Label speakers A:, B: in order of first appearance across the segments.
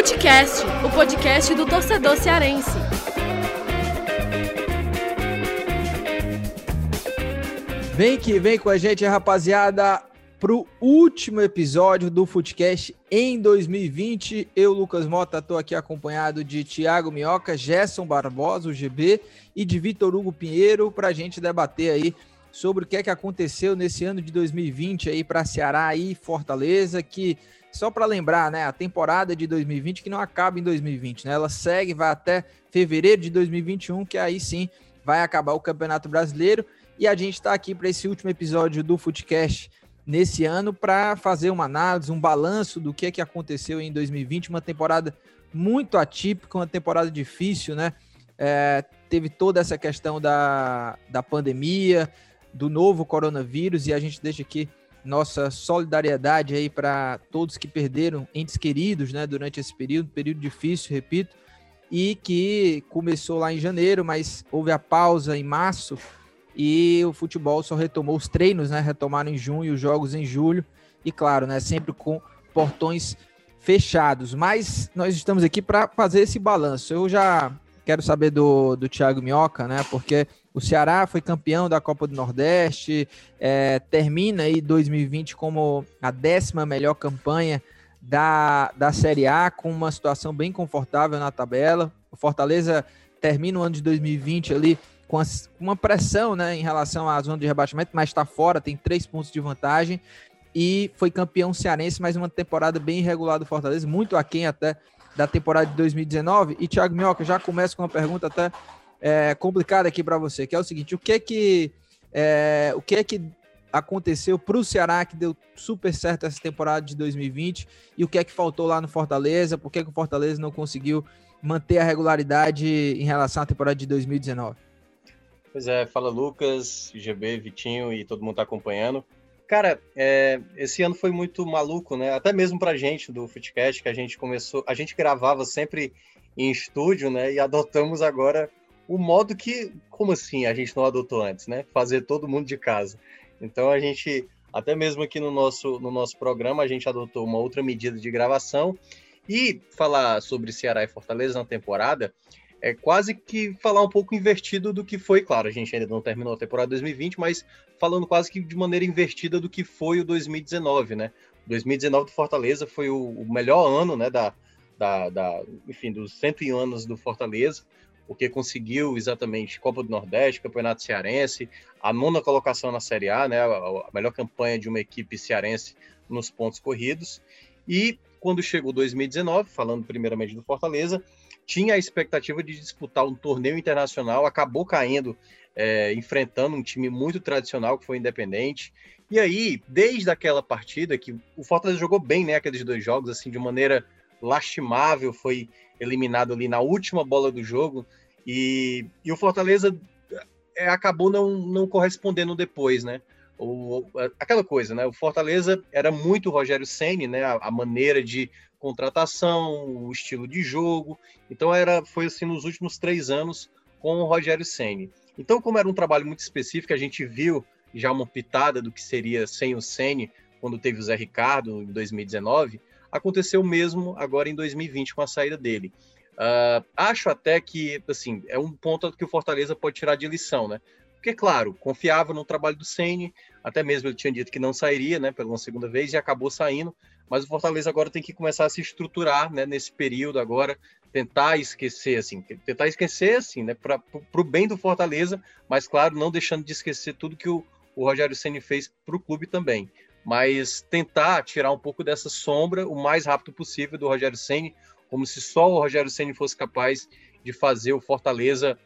A: Futecast, o podcast do torcedor cearense.
B: Vem que vem com a gente, rapaziada, pro último episódio do Futecast em 2020. Eu, Lucas Mota, estou aqui acompanhado de Thiago Minhoca, Gerson Barbosa, o GB, e de Vitor Hugo Pinheiro, para a gente debater aí sobre o que é que aconteceu nesse ano de 2020 aí para Ceará e Fortaleza, que só para lembrar, né, a temporada de 2020 que não acaba em 2020, né? Ela segue, vai até fevereiro de 2021, que aí sim vai acabar o Campeonato Brasileiro. E a gente está aqui para esse último episódio do Footcast nesse ano para fazer uma análise, um balanço do que é que aconteceu em 2020, uma temporada muito atípica, uma temporada difícil, né? É, teve toda essa questão da, da pandemia, do novo coronavírus, e a gente deixa aqui nossa solidariedade aí para todos que perderam entes queridos, né, durante esse período, período difícil, repito, e que começou lá em janeiro, mas houve a pausa em março e o futebol só retomou os treinos, né, retomaram em junho, os jogos em julho, e claro, né, sempre com portões fechados. Mas nós estamos aqui para fazer esse balanço. Eu já quero saber do, do Thiago Minhoca, né, porque o Ceará foi campeão da Copa do Nordeste, é, termina aí 2020 como a décima melhor campanha da, da Série A, com uma situação bem confortável na tabela. O Fortaleza termina o ano de 2020 ali com uma pressão né, em relação à zona de rebaixamento, mas está fora, tem três pontos de vantagem. E foi campeão cearense, mais uma temporada bem irregular do Fortaleza, muito aquém até da temporada de 2019. E Thiago Minhoca, já começa com uma pergunta até é, complicada aqui para você, que é o seguinte: o que é que é, o que é que aconteceu para o Ceará que deu super certo essa temporada de 2020 e o que é que faltou lá no Fortaleza? Por que, que o Fortaleza não conseguiu manter a regularidade em relação à temporada de 2019?
C: Pois é, fala Lucas, GB, Vitinho e todo mundo tá acompanhando. Cara, é, esse ano foi muito maluco, né? Até mesmo pra gente do Footcast, que a gente começou, a gente gravava sempre em estúdio, né? E adotamos agora o modo que, como assim, a gente não adotou antes, né? Fazer todo mundo de casa. Então a gente, até mesmo aqui no nosso, no nosso programa, a gente adotou uma outra medida de gravação e falar sobre Ceará e Fortaleza na temporada é quase que falar um pouco invertido do que foi, claro, a gente ainda não terminou a temporada 2020, mas falando quase que de maneira invertida do que foi o 2019, né? 2019 do Fortaleza foi o, melhor ano, né, da, da, da, enfim, dos 101 anos do Fortaleza porque conseguiu exatamente Copa do Nordeste, Campeonato Cearense, a nona colocação na Série A, né, a melhor campanha de uma equipe cearense nos pontos corridos. E quando chegou 2019, falando primeiramente do Fortaleza, tinha a expectativa de disputar um torneio internacional, acabou caindo, é, enfrentando um time muito tradicional que foi Independente. E aí, desde aquela partida que o Fortaleza jogou bem, né, aqueles dois jogos assim de maneira lastimável, foi eliminado ali na última bola do jogo, e, e o Fortaleza é, acabou não, não correspondendo depois, né? O, aquela coisa, né? O Fortaleza era muito Rogério Ceni, né? A, a, maneira de contratação, o estilo de jogo. Então era foi assim nos últimos três anos com o Rogério Ceni. Então, como era um trabalho muito específico, a gente viu já uma pitada do que seria sem o Ceni quando teve o Zé Ricardo em 2019. Aconteceu mesmo agora em 2020 com a saída dele. Uh, acho até que, assim, é um ponto que o Fortaleza pode tirar de lição, né? Porque, claro, confiava no trabalho do Ceni, até mesmo ele tinha dito que não sairia, né, pela segunda vez, e acabou saindo. Mas o Fortaleza agora tem que começar a se estruturar, né, nesse período agora, tentar esquecer, assim, tentar esquecer, assim, né, para o bem do Fortaleza, mas, claro, não deixando de esquecer tudo que o, o Rogério Ceni fez para o clube também. Mas tentar tirar um pouco dessa sombra o mais rápido possível do Rogério Ceni, como se só o Rogério Ceni fosse capaz de fazer o Fortaleza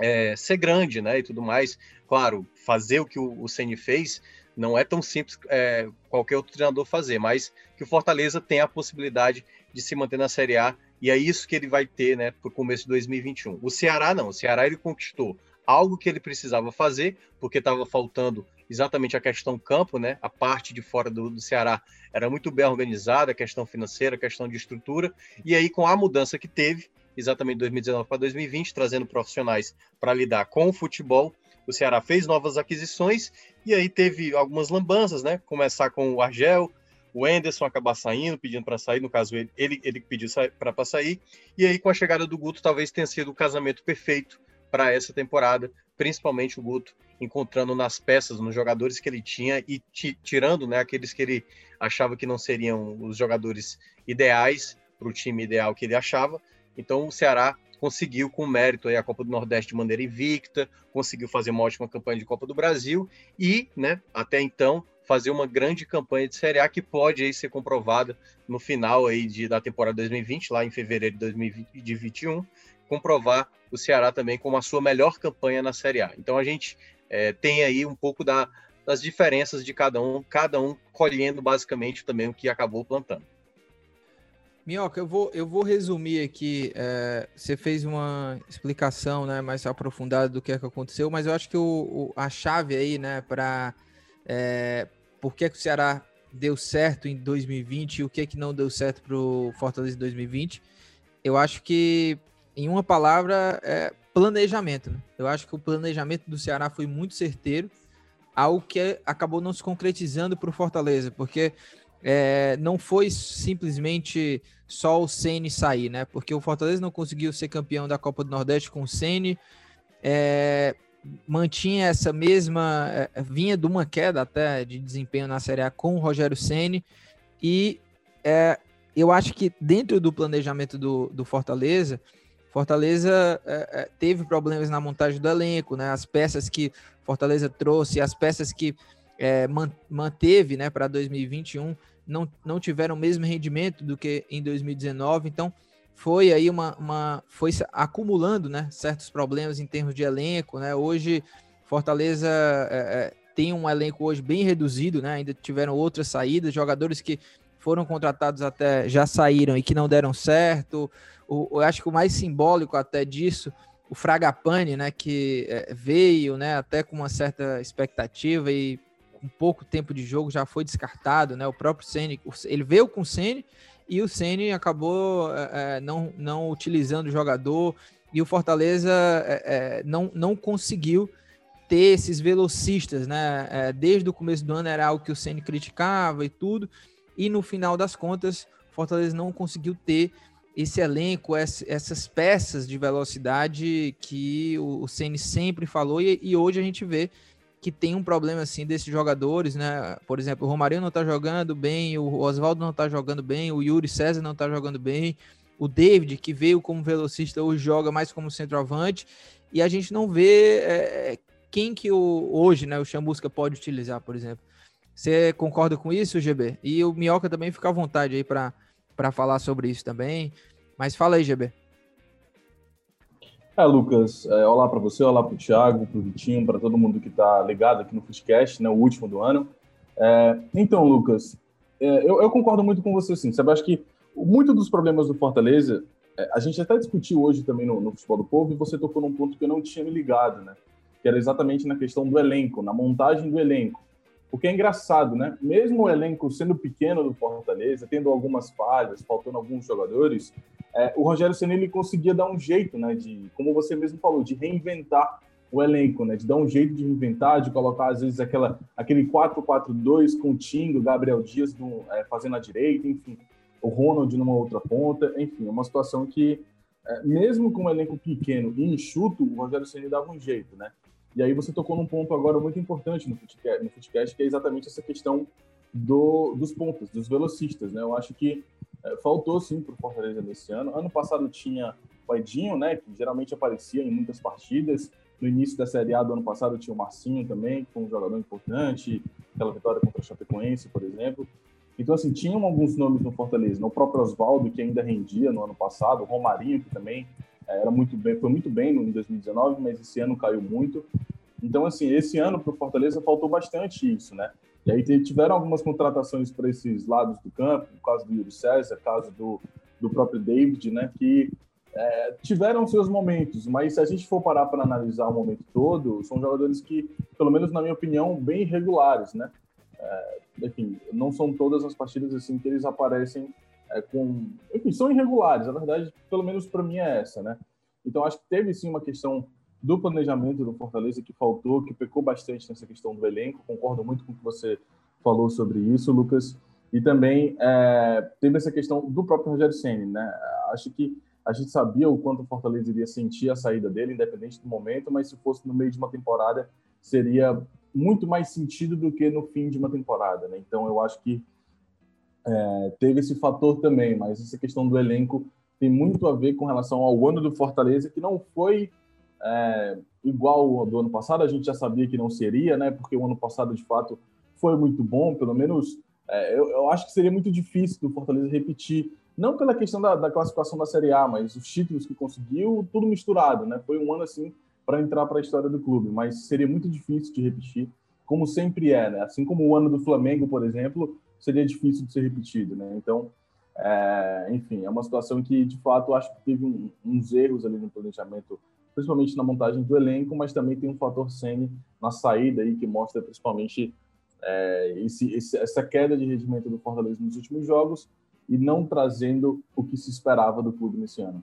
C: é, ser grande, né, e tudo mais. Claro, fazer o que o, Ceni fez não é tão simples é, qualquer outro treinador fazer, mas que o Fortaleza tem a possibilidade de se manter na Série A e é isso que ele vai ter, né, para o começo de 2021. O Ceará não, o Ceará ele conquistou algo que ele precisava fazer, porque estava faltando exatamente a questão campo, né? A parte de fora do, do, Ceará era muito bem organizada, a questão financeira, a questão de estrutura. E aí, com a mudança que teve, exatamente 2019 para 2020, trazendo profissionais para lidar com o futebol, o Ceará fez novas aquisições e aí teve algumas lambanças, né? Começar com o Argel, o Enderson acabar saindo, pedindo para sair, no caso ele, ele, ele pediu para sair, e aí com a chegada do Guto talvez tenha sido o casamento perfeito para essa temporada, principalmente o Guto encontrando nas peças, nos jogadores que ele tinha e tirando né, aqueles que ele achava que não seriam os jogadores ideais para o time ideal que ele achava. Então o Ceará conseguiu com mérito a Copa do Nordeste de maneira invicta, conseguiu fazer uma ótima campanha de Copa do Brasil e, né, até então, fazer uma grande campanha de Série A que pode aí ser comprovada no final aí de, da temporada 2020, lá em fevereiro de 2021, comprovar o Ceará também como a sua melhor campanha na Série A. Então a gente é, tem aí um pouco da, das diferenças de cada um, cada um colhendo basicamente também o que acabou plantando.
B: Minhoca, eu vou, eu vou resumir aqui. É, você fez uma explicação né, mais aprofundada do que, é que aconteceu, mas eu acho que o, o a chave aí, né, para é, por que, que o Ceará deu certo em 2020 e o que, que não deu certo para o Fortaleza em 2020, eu acho que, em uma palavra, é planejamento. Né? Eu acho que o planejamento do Ceará foi muito certeiro, algo que acabou não se concretizando para o Fortaleza, porque é, não foi simplesmente só o Ceni sair, né? Porque o Fortaleza não conseguiu ser campeão da Copa do Nordeste com o Ceni, é, mantinha essa mesma, é, vinha de uma queda até de desempenho na Série A com o Rogério Ceni e é, eu acho que dentro do planejamento do, do Fortaleza, Fortaleza é, é, teve problemas na montagem do elenco, né? As peças que Fortaleza trouxe, as peças que é, manteve né, para 2021 não, não tiveram o mesmo rendimento do que em 2019, então foi aí uma, uma foi acumulando né, certos problemas em termos de elenco, né? Hoje Fortaleza é, é, tem um elenco hoje bem reduzido, né? Ainda tiveram outras saídas, jogadores que foram contratados até já saíram e que não deram certo. O, eu acho que o mais simbólico até disso, o Fragapane, né, que é, veio, né, até com uma certa expectativa e com pouco tempo de jogo já foi descartado, né? O próprio Ceni, ele veio com o Ceni e o Ceni acabou é, é, não, não utilizando o jogador e o Fortaleza é, é, não, não conseguiu ter esses velocistas, né? É, desde o começo do ano era algo que o Ceni criticava e tudo, e no final das contas, Fortaleza não conseguiu ter esse elenco, essas peças de velocidade que o Ceni sempre falou e, hoje a gente vê que tem um problema assim desses jogadores, né? Por exemplo, o Romarinho não tá jogando bem, o Oswaldo não tá jogando bem, o Yuri César não tá jogando bem, o David, que veio como velocista, hoje joga mais como centroavante, e a gente não vê é, quem que o, hoje, né, o Chambusca pode utilizar, por exemplo. Você concorda com isso, GB? E o Minhoca também fica à vontade aí para falar sobre isso também. Mas fala aí, GB.
D: É, Lucas, é, olá para você, olá para o Thiago, para o Vitinho, para todo mundo que está ligado aqui no Footcast, né, o último do ano. É, então, Lucas, é, eu, eu, concordo muito com você, sim. Sabe, acho que muito dos problemas do Fortaleza, é, a gente até discutiu hoje também no, no Futebol do Povo, e você tocou num ponto que eu não tinha me ligado, né? Que era exatamente na questão do elenco, na montagem do elenco. Porque é engraçado, né? Mesmo o elenco sendo pequeno do Fortaleza, tendo algumas falhas, faltando alguns jogadores, é, o Rogério Senna ele conseguia dar um jeito, né? De, como você mesmo falou, de reinventar o elenco, né? De dar um jeito de reinventar, de colocar às vezes aquela, aquele 4-4-2 com o Tingo, Gabriel Dias no, é, fazendo a direita, enfim, o Ronald numa outra ponta, enfim, é uma situação que é, mesmo com um elenco pequeno e enxuto, o Rogério Senna dava um jeito, né? E aí você tocou num ponto agora muito importante no podcast, no podcast que é exatamente essa questão do, dos pontos, dos velocistas, né? Eu acho que é, faltou sim para o Fortaleza nesse ano. Ano passado tinha o Edinho, né? Que geralmente aparecia em muitas partidas. No início da Série A do ano passado tinha o Marcinho também, que foi um jogador importante, aquela vitória contra o Chapecoense, por exemplo. Então, assim, tinham alguns nomes no Fortaleza, no próprio Oswaldo, que ainda rendia no ano passado, o Romarinho, que também era muito bem, foi muito bem em 2019, mas esse ano caiu muito. Então, assim, esse ano para o Fortaleza faltou bastante isso, né? E aí tiveram algumas contratações para esses lados do campo, no caso do Yuri César, caso do, do próprio David, né? Que é, tiveram seus momentos, mas se a gente for parar para analisar o momento todo, são jogadores que, pelo menos na minha opinião, bem irregulares, né? É, enfim, não são todas as partidas assim que eles aparecem é, com. Enfim, são irregulares. A verdade, pelo menos para mim, é essa, né? Então, acho que teve sim uma questão do planejamento do Fortaleza que faltou, que pecou bastante nessa questão do elenco. Concordo muito com o que você falou sobre isso, Lucas. E também é, teve essa questão do próprio Rogério Senni, né? Acho que a gente sabia o quanto o Fortaleza iria sentir a saída dele, independente do momento, mas se fosse no meio de uma temporada, seria muito mais sentido do que no fim de uma temporada, né? Então eu acho que é, teve esse fator também, mas essa questão do elenco tem muito a ver com relação ao ano do Fortaleza, que não foi é, igual ao do ano passado, a gente já sabia que não seria, né? Porque o ano passado, de fato, foi muito bom, pelo menos é, eu, eu, acho que seria muito difícil do Fortaleza repetir, não pela questão da, da, classificação da Série A, mas os títulos que conseguiu, tudo misturado, né? Foi um ano assim para entrar para a história do clube, mas seria muito difícil de repetir, como sempre é, né? Assim como o ano do Flamengo, por exemplo, seria difícil de ser repetido, né? Então, é, enfim, é uma situação que de fato acho que teve um, uns erros ali no planejamento, principalmente na montagem do elenco, mas também tem um fator Sene na saída aí que mostra principalmente é, esse, esse, essa queda de rendimento do Fortaleza nos últimos jogos e não trazendo o que se esperava do clube nesse ano.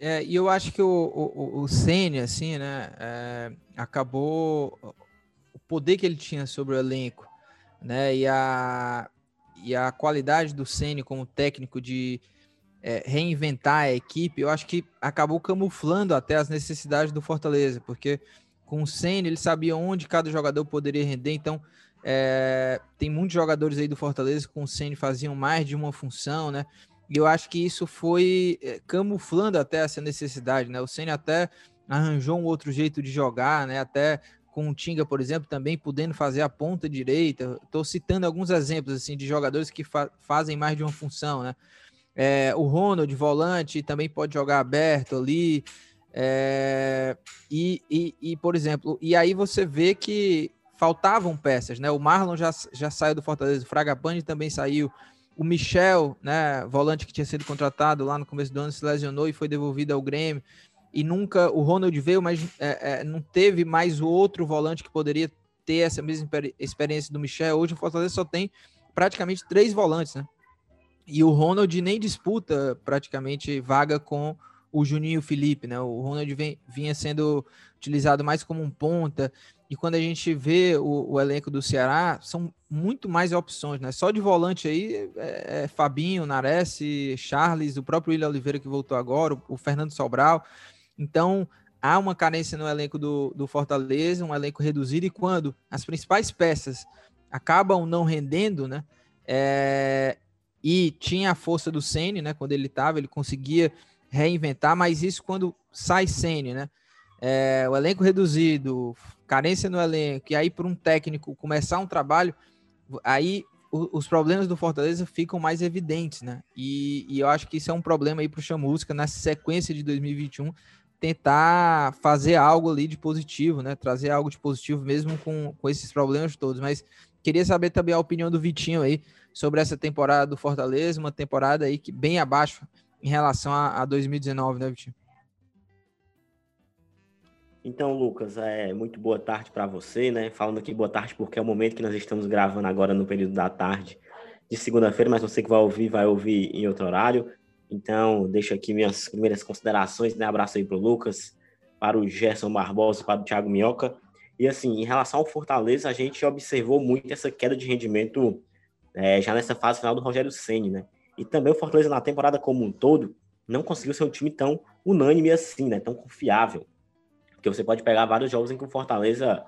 B: É, e eu acho que o, o, o Senna, assim, né, é, acabou o poder que ele tinha sobre o elenco, né, e a, e a qualidade do Senna como técnico de é, reinventar a equipe, eu acho que acabou camuflando até as necessidades do Fortaleza, porque com o Senna ele sabia onde cada jogador poderia render, então é, tem muitos jogadores aí do Fortaleza com o Senna faziam mais de uma função, né, e eu acho que isso foi é, camuflando até essa necessidade, né? O Senna até arranjou um outro jeito de jogar, né? Até com o Tinga, por exemplo, também podendo fazer a ponta direita. Estou citando alguns exemplos assim de jogadores que fa fazem mais de uma função, né? É, o Ronald, volante, também pode jogar aberto ali. É, e, e, e, por exemplo, e aí você vê que faltavam peças, né? O Marlon já, já saiu do Fortaleza, o Fragapane também saiu. O Michel, né, volante que tinha sido contratado lá no começo do ano, se lesionou e foi devolvido ao Grêmio. E nunca o Ronald veio, mas é, é, não teve mais o outro volante que poderia ter essa mesma experiência do Michel. Hoje o Fortaleza só tem praticamente três volantes, né? E o Ronald nem disputa praticamente vaga com o Juninho Felipe, né? O Ronald vem, vinha sendo utilizado mais como um ponta. E quando a gente vê o, o, elenco do Ceará, são muito mais opções, né? Só de volante aí é, é Fabinho, Nares, Charles, o próprio William Oliveira que voltou agora, o, o, Fernando Sobral. Então, há uma carência no elenco do, do Fortaleza, um elenco reduzido, e quando as principais peças acabam não rendendo, né? É, e tinha a força do Sene, né? Quando ele estava, ele conseguia reinventar, mas isso quando sai Sene, né? É, o elenco reduzido, carência no elenco, e aí para um técnico começar um trabalho, aí os problemas do Fortaleza ficam mais evidentes, né? E, e eu acho que isso é um problema aí para o Chamusca nessa sequência de 2021 tentar fazer algo ali de positivo, né? Trazer algo de positivo mesmo com, com esses problemas todos. Mas queria saber também a opinião do Vitinho aí sobre essa temporada do Fortaleza, uma temporada aí que bem abaixo em relação a, a 2019, né, Vitinho?
E: Então, Lucas, é muito boa tarde para você, né? Falando aqui boa tarde porque é o momento que nós estamos gravando agora no período da tarde de segunda-feira, mas você que vai ouvir, vai ouvir em outro horário. Então, deixo aqui minhas primeiras considerações, né? Abraço aí para o Lucas, para o Gerson Barbosa, para o Thiago Minhoca. E assim, em relação ao Fortaleza, a gente observou muito essa queda de rendimento é, já nessa fase final do Rogério Ceni, né? E também o Fortaleza na temporada como um todo não conseguiu ser um time tão unânime assim, né? Tão confiável. Porque você pode pegar vários jogos em que o Fortaleza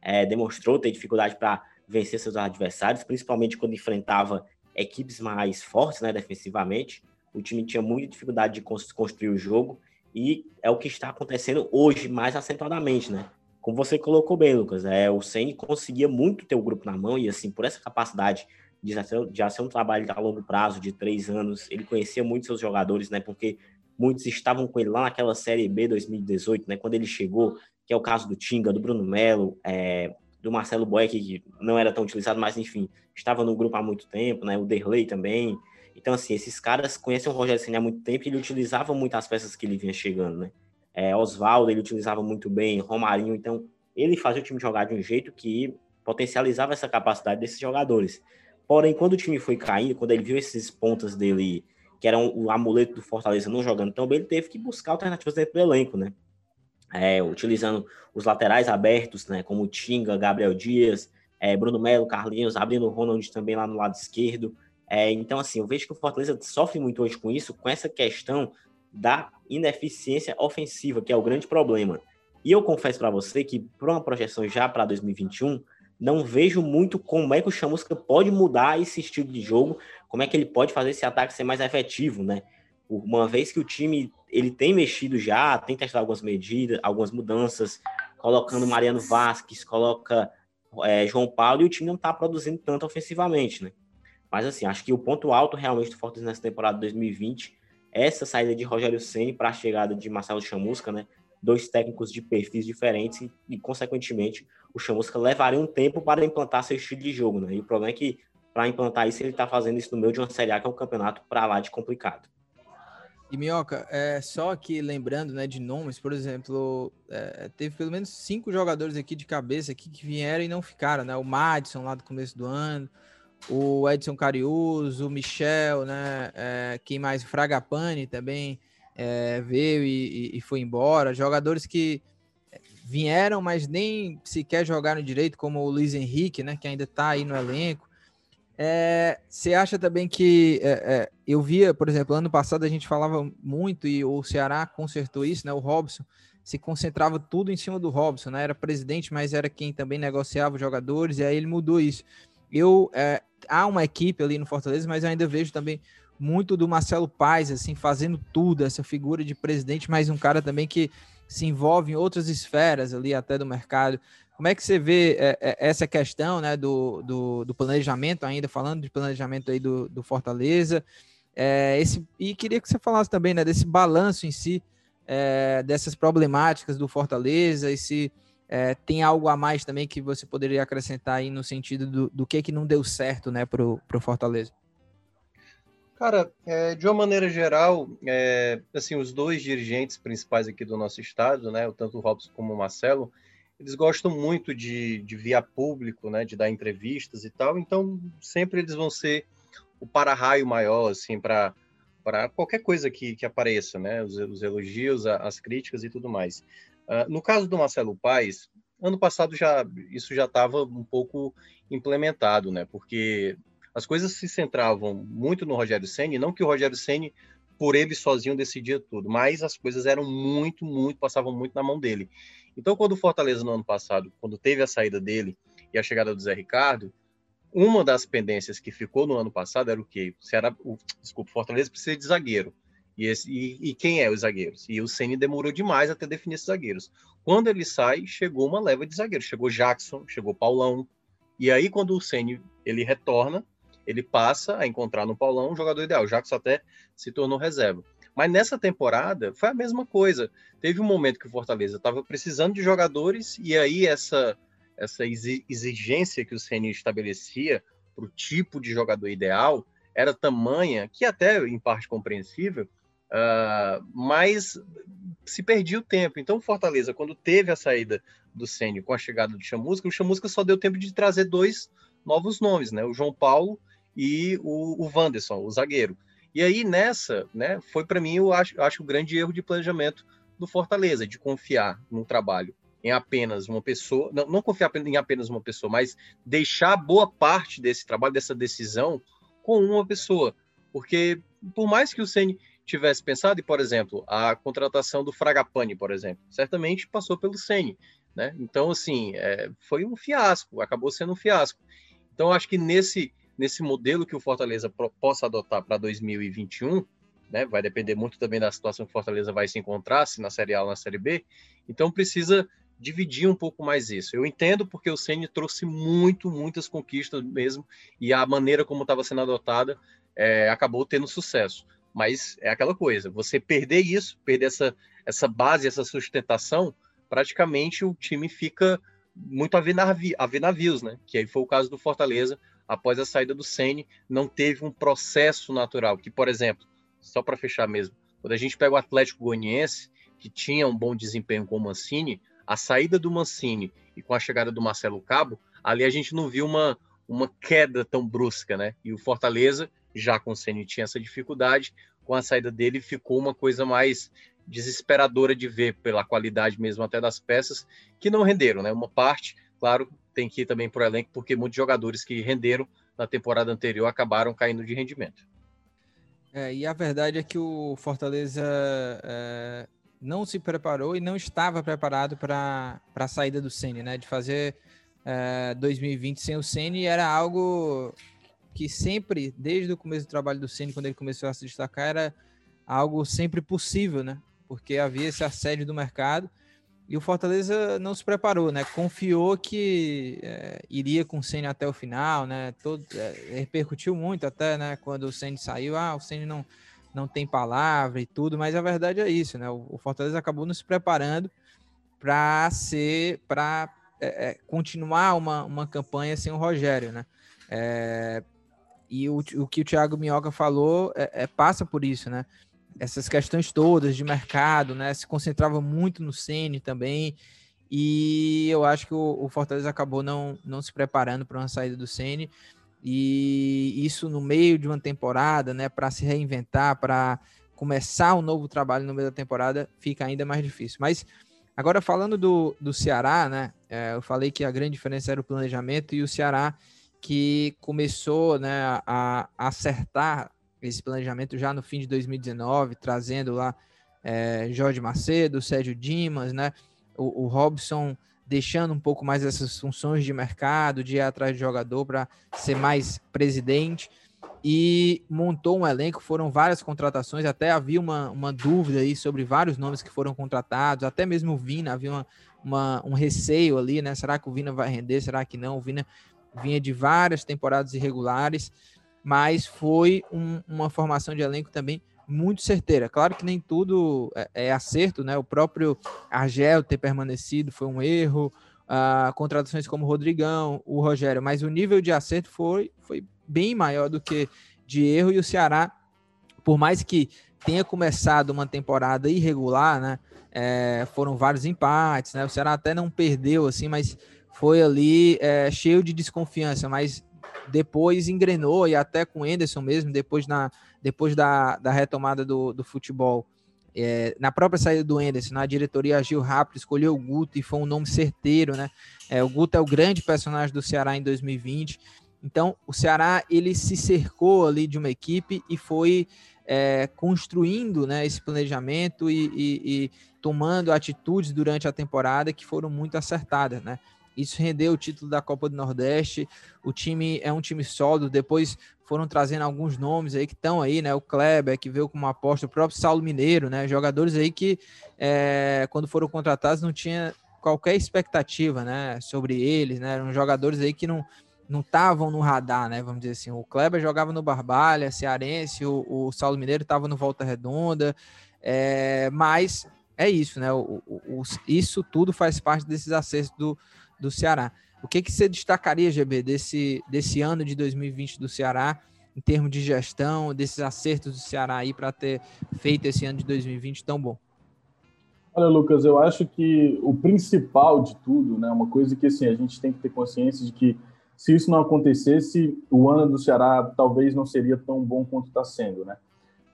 E: é, demonstrou ter dificuldade para vencer seus adversários, principalmente quando enfrentava equipes mais fortes, né, defensivamente. O time tinha muita dificuldade de construir o jogo e é o que está acontecendo hoje mais acentuadamente, né? Como você colocou bem, Lucas, é, o Ceni conseguia muito ter o grupo na mão e assim por essa capacidade de já, ser, já ser um trabalho a longo prazo de três anos, ele conhecia muito seus jogadores, né? Porque muitos estavam com ele lá naquela Série B 2018, né, quando ele chegou, que é o caso do Tinga, do Bruno Melo, é, do Marcelo Boeck, que não era tão utilizado, mas enfim, estava no grupo há muito tempo, né, o Derlei também. Então, assim, esses caras conhecem o Rogério Senna há muito tempo e ele utilizava muito as peças que ele vinha chegando, né. É, Oswaldo, ele utilizava muito bem, Romarinho, então ele fazia o time jogar de um jeito que potencializava essa capacidade desses jogadores. Porém, quando o time foi caindo, quando ele viu esses pontas dele que era um, o amuleto do Fortaleza não jogando tão bem, ele teve que buscar alternativas dentro do elenco, né? É, utilizando os laterais abertos, né, como Tinga, Gabriel Dias, é, Bruno Melo, Carlinhos, abrindo o Ronald também lá no lado esquerdo. É, então, assim, eu vejo que o Fortaleza sofre muito hoje com isso, com essa questão da ineficiência ofensiva, que é o grande problema. E eu confesso para você que, para uma projeção já para 2021, não vejo muito como é que o Chamusca pode mudar esse estilo de jogo, como é que ele pode fazer esse ataque ser mais efetivo, né? Uma vez que o time ele tem mexido já, tem testado algumas medidas, algumas mudanças, colocando Mariano Vasquez, coloca é, João Paulo e o time não está produzindo tanto ofensivamente, né? Mas assim, acho que o ponto alto realmente do Fortaleza nessa temporada 2020 é essa saída de Rogério Ceni para a chegada de Marcelo Chamusca, né? Dois técnicos de perfis diferentes e, e, consequentemente, o Chamusca levaria um tempo para implantar seu estilo de jogo, né? E o problema é que para implantar isso ele está fazendo isso no meio de uma Série A que é um campeonato para lá de complicado.
B: E Minhoca, é, só aqui lembrando né, de nomes, por exemplo, é, teve pelo menos cinco jogadores aqui de cabeça aqui que vieram e não ficaram, né? O Madison lá do começo do ano, o Edson Cariuso, o Michel, né? É, quem mais? O Fragapane também é, veio e, e, foi embora. Jogadores que vieram, mas nem sequer jogaram direito, como o Luiz Henrique, né? Que ainda está aí no elenco. É, você acha também que é, é, eu via, por exemplo, ano passado a gente falava muito e o Ceará consertou isso, né? O Robson se concentrava tudo em cima do Robson, né? Era presidente, mas era quem também negociava os jogadores, e aí ele mudou isso. Eu é, há uma equipe ali no Fortaleza, mas eu ainda vejo também muito do Marcelo Paes, assim, fazendo tudo, essa figura de presidente, mas um cara também que se envolve em outras esferas ali até do mercado. Como é que você vê é, é, essa questão né, do, do, do, planejamento, ainda falando de planejamento aí do, do Fortaleza? É, esse, e queria que você falasse também né, desse balanço em si, é, dessas problemáticas do Fortaleza, e se é, tem algo a mais também que você poderia acrescentar aí no sentido do, do que, que não deu certo né, para o Fortaleza.
C: Cara, é, de uma maneira geral, é, assim, os dois dirigentes principais aqui do nosso estado, né, tanto o Robson como o Marcelo, eles gostam muito de, de via público, né, de dar entrevistas e tal, então sempre eles vão ser o para-raio maior, assim, para para qualquer coisa que, que apareça, né, os, os elogios, as críticas e tudo mais. Uh, no caso do Marcelo Paes, ano passado já isso já estava um pouco implementado, né, porque as coisas se centravam muito no Rogério Ceni, não que o Rogério Ceni por ele sozinho decidia tudo, mas as coisas eram muito, muito, passavam muito na mão dele. Então, quando o Fortaleza, no ano passado, quando teve a saída dele e a chegada do Zé Ricardo, uma das pendências que ficou no ano passado era o quê? Se era, o, desculpa, Fortaleza precisa de zagueiro. E, esse, e, e, quem é os zagueiros? E o Ceni demorou demais até definir esses zagueiros. Quando ele sai, chegou uma leva de zagueiros. Chegou Jackson, chegou Paulão. E aí, quando o Ceni ele retorna, ele passa a encontrar no Paulão um jogador ideal. O Jackson até se tornou reserva. Mas nessa temporada foi a mesma coisa. Teve um momento que o Fortaleza estava precisando de jogadores e aí essa essa exigência que o CN estabelecia para o tipo de jogador ideal era tamanha que até em parte compreensível, uh, mas se perdia o tempo. Então o Fortaleza, quando teve a saída do Ceni com a chegada do Chamusca, o Chamusca só deu tempo de trazer dois novos nomes, né? O João Paulo e o, o Wanderson, o zagueiro. E aí, nessa, né, foi para mim, eu acho, eu acho o grande erro de planejamento do Fortaleza, de confiar no trabalho em apenas uma pessoa, não, não confiar em apenas uma pessoa, mas deixar boa parte desse trabalho, dessa decisão, com uma pessoa. Porque, por mais que o Ceni tivesse pensado, e, por exemplo, a contratação do Fragapane, por exemplo, certamente passou pelo Ceni. Né? Então, assim, é, foi um fiasco, acabou sendo um fiasco. Então, acho que nesse nesse modelo que o Fortaleza possa adotar para 2021, né? Vai depender muito também da situação que o Fortaleza vai se encontrar, se na Série A ou na Série B. Então precisa dividir um pouco mais isso. Eu entendo porque o Ceni trouxe muito, muitas conquistas mesmo, e a maneira como estava sendo adotada é, acabou tendo sucesso. Mas é aquela coisa, você perder isso, perder essa, essa base, essa sustentação, praticamente o time fica muito a ver, navi a ver navios, né? Que aí foi o caso do Fortaleza, após a saída do Ceni, não teve um processo natural. Que, por exemplo, só para fechar mesmo, quando a gente pega o Atlético Goianiense, que tinha um bom desempenho com o Mancini, a saída do Mancini e com a chegada do Marcelo Cabo, ali a gente não viu uma, uma queda tão brusca, né? E o Fortaleza, já com o Ceni tinha essa dificuldade, com a saída dele ficou uma coisa mais desesperadora de ver pela qualidade mesmo até das peças que não renderam, né? Uma parte Claro, tem que ir também para o elenco, porque muitos jogadores que renderam na temporada anterior acabaram caindo de rendimento.
B: É, e a verdade é que o Fortaleza é, não se preparou e não estava preparado para a saída do Ceni, né? De fazer é, 2020 sem o Ceni era algo que sempre, desde o começo do trabalho do Ceni, quando ele começou a se destacar, era algo sempre possível, né? Porque havia esse assédio do mercado e o Fortaleza não se preparou, né? Confiou que é, iria com o Ceni até o final, né? Todo, é, repercutiu muito até, né? Quando o Ceni saiu, ah, o Ceni não não tem palavra e tudo, mas a verdade é isso, né? O, o Fortaleza acabou nos preparando para ser, para é, é, continuar uma, uma campanha sem o Rogério, né? É, e o, o que o Thiago Minhoca falou é, é, passa por isso, né? Essas questões todas de mercado, né? Se concentrava muito no Ceni também. E eu acho que o, o, Fortaleza acabou não, não se preparando para uma saída do Ceni. E isso no meio de uma temporada, né? Para se reinventar, para começar um novo trabalho no meio da temporada, fica ainda mais difícil. Mas agora falando do, do Ceará, né? É, eu falei que a grande diferença era o planejamento e o Ceará que começou né, a, acertar esse planejamento já no fim de 2019, trazendo lá é, Jorge Macedo, Sérgio Dimas, né, o, o, Robson deixando um pouco mais essas funções de mercado, de ir atrás de jogador para ser mais presidente e montou um elenco, foram várias contratações, até havia uma, uma dúvida aí sobre vários nomes que foram contratados, até mesmo o Vina, havia uma, uma, um receio ali, né? Será que o Vina vai render? Será que não? O Vina vinha de várias temporadas irregulares, mas foi um, uma formação de elenco também muito certeira. Claro que nem tudo é, é acerto, né? O próprio Argel ter permanecido foi um erro, uh, contratações como o Rodrigão, o Rogério, mas o nível de acerto foi, foi bem maior do que de erro e o Ceará, por mais que tenha começado uma temporada irregular, né? É, foram vários empates, né? O Ceará até não perdeu assim, mas foi ali é, cheio de desconfiança, mas depois engrenou e até com o Enderson mesmo, depois, na, depois da, da retomada do, do futebol. É, na própria saída do Enderson, a diretoria agiu rápido, escolheu o Guto e foi um nome certeiro, né? É, o Guto é o grande personagem do Ceará em 2020. Então, o Ceará ele se cercou ali de uma equipe e foi é, construindo né, esse planejamento e, e, e, tomando atitudes durante a temporada que foram muito acertadas, né? Isso rendeu o título da Copa do Nordeste. O time é um time sólido. Depois foram trazendo alguns nomes aí que estão aí, né? O Kleber, que veio com uma aposta, o próprio Saulo Mineiro, né? Jogadores aí que, é, quando foram contratados, não tinha qualquer expectativa, né? Sobre eles, né? Eram jogadores aí que não não estavam no radar, né? Vamos dizer assim. O Kleber jogava no Barbalha, Cearense, o, o Saulo Mineiro estava no Volta Redonda, é, mas é isso, né? O, o, isso tudo faz parte desses acessos do, do Ceará. O que, que você destacaria, GB, desse, desse ano de 2020 do Ceará, em termos de gestão, desses acertos do Ceará aí para ter feito esse ano de 2020 tão bom?
D: Olha, Lucas, eu acho que o principal de tudo, né, uma coisa que assim, a gente tem que ter consciência de que se isso não acontecesse, o ano do Ceará talvez não seria tão bom quanto está sendo, né?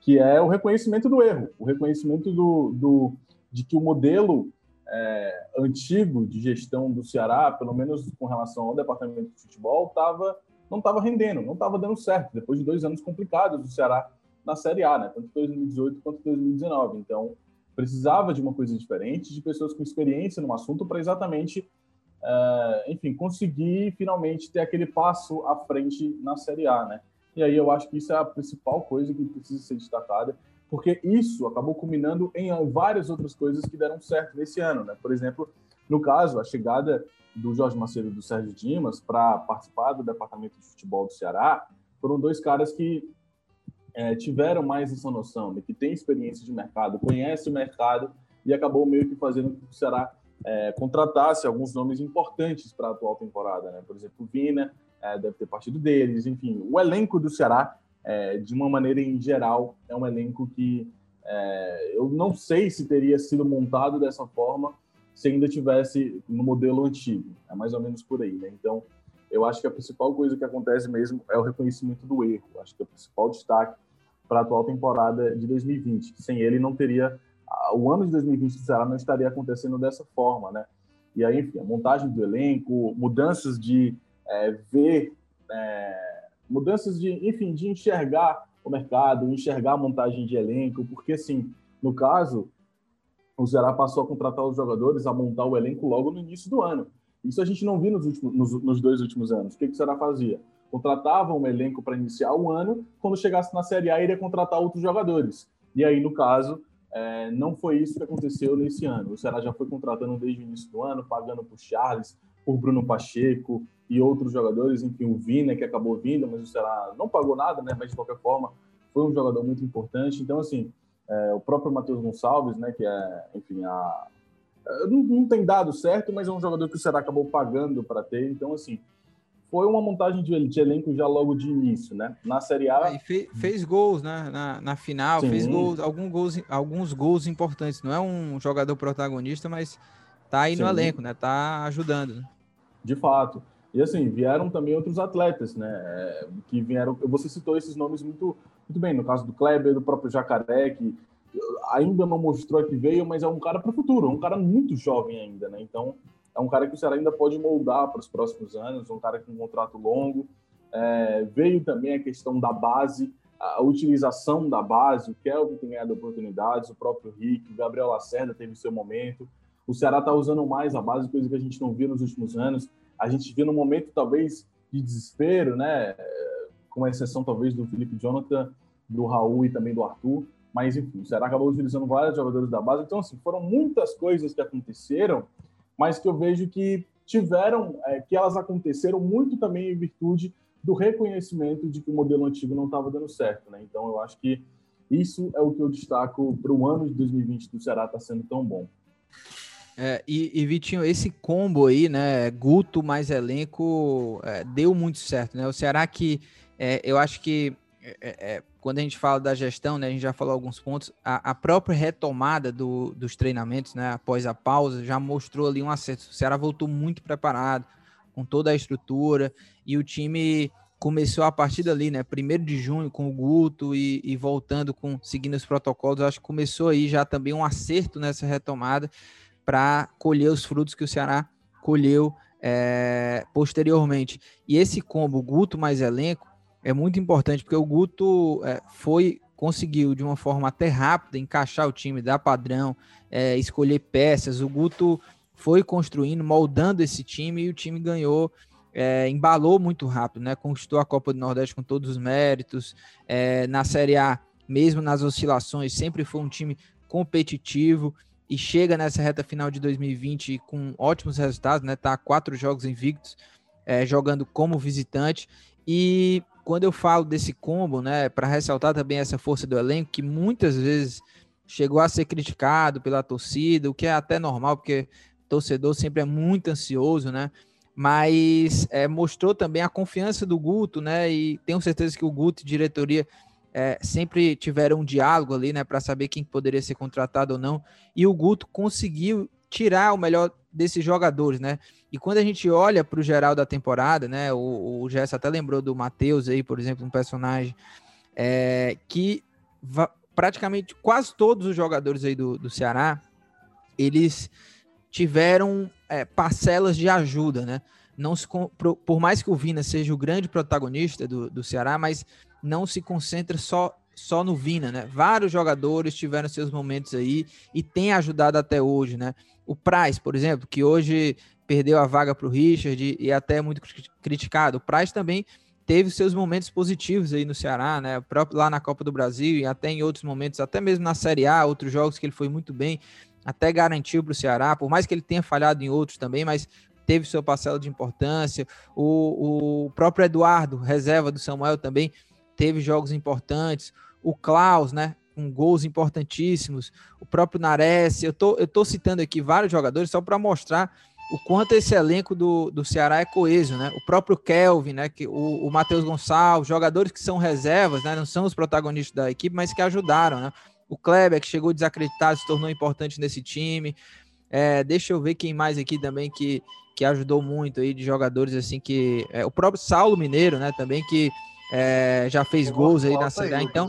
D: Que é o reconhecimento do erro, o reconhecimento do, do de que o modelo é, antigo de gestão do Ceará, pelo menos com relação ao departamento de futebol, tava, não estava rendendo, não estava dando certo, depois de dois anos complicados do Ceará na Série A, né? tanto 2018 quanto 2019. Então, precisava de uma coisa diferente, de pessoas com experiência no assunto para exatamente, é, enfim, conseguir finalmente ter aquele passo à frente na Série A, né? E aí eu acho que isso é a principal coisa que precisa ser destacada porque isso acabou culminando em várias outras coisas que deram certo nesse ano, né? Por exemplo, no caso, a chegada do Jorge Macedo e do Sérgio Dimas para participar do departamento de futebol do Ceará, foram dois caras que é, tiveram mais essa noção, de que tem experiência de mercado, conhece o mercado e acabou meio que fazendo que o Ceará é, contratasse alguns nomes importantes para a atual temporada, né? Por exemplo, o Vina é, deve ter partido deles, enfim, o elenco do Ceará é, de uma maneira em geral, é um elenco que é, eu não sei se teria sido montado dessa forma se ainda tivesse no modelo antigo. É mais ou menos por aí, né? Então, eu acho que a principal coisa que acontece mesmo é o reconhecimento do erro. Acho que é o principal destaque para a atual temporada de 2020. Sem ele, não teria. O ano de 2020 do Ceará não estaria acontecendo dessa forma, né? E aí, enfim, a montagem do elenco, mudanças de é, ver, é, mudanças de, enfim, de enxergar o mercado, enxergar a montagem de elenco, porque, assim, no caso, o Ceará passou a contratar os jogadores, a montar o elenco logo no início do ano. Isso a gente não viu nos, últimos, nos, nos dois últimos anos. O que, que o Ceará fazia? Contratava um elenco para iniciar o ano, quando chegasse na Série A, iria contratar outros jogadores. E aí, no caso, é, não foi isso que aconteceu nesse ano. O Ceará já foi contratando desde o início do ano, pagando por Charles, por Bruno Pacheco e outros jogadores, enfim, o Vina, que acabou vindo, mas o Ceará não pagou nada, né? Mas de qualquer forma, foi um jogador muito importante. Então, assim, é, o próprio Matheus Gonçalves, né? Que é, enfim, a. É, não, não tem dado certo, mas é um jogador que o Ceará acabou pagando para ter. Então, assim, foi uma montagem de, elenco já logo de início, né? Na Série A.
B: Fez, fez, gols né? na, na final, Sim. fez gols, alguns gols, alguns gols importantes. Não é um jogador protagonista, mas tá aí Sim. no elenco, né? Tá ajudando. Né?
D: De fato. E assim, vieram também outros atletas, né? É, que vieram. Você citou esses nomes muito, muito bem, no caso do Kleber, do próprio Jacaré, que ainda não mostrou que veio, mas é um cara para o futuro, um cara muito jovem ainda, né? Então é um cara que o Ceará ainda pode moldar para os próximos anos, um cara com um contrato longo. É, veio também a questão da base, a utilização da base, o Kelvin tem ganhado oportunidades, o próprio Rick, o Gabriel Lacerda teve seu momento. O Ceará está usando mais a base, coisa que a gente não viu nos últimos anos. A gente viu no momento, talvez, de desespero, né? com exceção, talvez, do Felipe Jonathan, do Raul e também do Arthur. Mas, enfim, o Ceará acabou utilizando vários jogadores da base. Então, assim, foram muitas coisas que aconteceram mas que eu vejo que tiveram, é, que elas aconteceram muito também em virtude do reconhecimento de que o modelo antigo não estava dando certo, né? Então eu acho que isso é o que eu destaco para o ano de 2020 do Ceará está sendo tão bom.
B: É, e, e, Vitinho, esse combo aí, né, Guto mais elenco, é, deu muito certo, né? O Ceará que é, eu acho que é, é, é, quando a gente fala da gestão, né, a gente já falou alguns pontos, a, a própria retomada do, dos treinamentos, né, após a pausa, já mostrou ali um acerto. O Ceará voltou muito preparado, com toda a estrutura, e o time começou a partir dali, né, primeiro de junho com o Guto e, e voltando com, seguindo os protocolos, acho que começou aí já também um acerto nessa retomada para colher os frutos que o Ceará colheu é, posteriormente. E esse combo Guto mais elenco é muito importante, porque o Guto é, foi conseguiu de uma forma até rápida encaixar o time, dar padrão, é, escolher peças. O Guto foi construindo, moldando esse time e o time ganhou, é, embalou muito rápido, né? Conquistou a Copa do Nordeste com todos os méritos. É, na Série A, mesmo nas oscilações, sempre foi um time competitivo e chega nessa reta final de 2020 com ótimos resultados, né? Tá quatro jogos invictos, é, jogando como visitante. E quando eu falo desse combo, né, para ressaltar também essa força do elenco, que muitas vezes chegou a ser criticado pela torcida, o que é até normal, porque torcedor sempre é muito ansioso, né? Mas é, mostrou também a confiança do Guto, né? E tenho certeza que o Guto e diretoria é, sempre tiveram um diálogo ali, né, para saber quem poderia ser contratado ou não. E o Guto conseguiu tirar o melhor desses jogadores, né? E quando a gente olha para o geral da temporada, né? O, o Jess até lembrou do Matheus aí, por exemplo, um personagem é, que praticamente quase todos os jogadores aí do, do Ceará, eles tiveram é, parcelas de ajuda, né? Não se, por mais que o Vina seja o grande protagonista do, do Ceará, mas não se concentra só só no Vina, né? Vários jogadores tiveram seus momentos aí e tem ajudado até hoje, né? O Price, por exemplo, que hoje perdeu a vaga para o Richard e, até é muito criticado. O Price também teve seus momentos positivos aí no Ceará, né? Próprio lá na Copa do Brasil e até em outros momentos, até mesmo na Série A, outros jogos que ele foi muito bem, até garantiu para o Ceará, por mais que ele tenha falhado em outros também, mas teve sua parcela de importância. O, o próprio Eduardo, reserva do Samuel, também teve jogos importantes o Klaus, né? Com gols importantíssimos, o próprio Nares. Eu tô, eu tô citando aqui vários jogadores só para mostrar o quanto esse elenco do, do Ceará é coeso, né? O próprio Kelvin, né? Que, o, o Matheus Gonçalves, jogadores que são reservas, né? Não são os protagonistas da equipe, mas que ajudaram, né? O Kleber, que chegou desacreditado, se tornou importante nesse time. É, deixa eu ver quem mais aqui também que, que ajudou muito aí de jogadores assim que. É, o próprio Saulo Mineiro, né? Também que é, já fez gols aí na cidade. Então,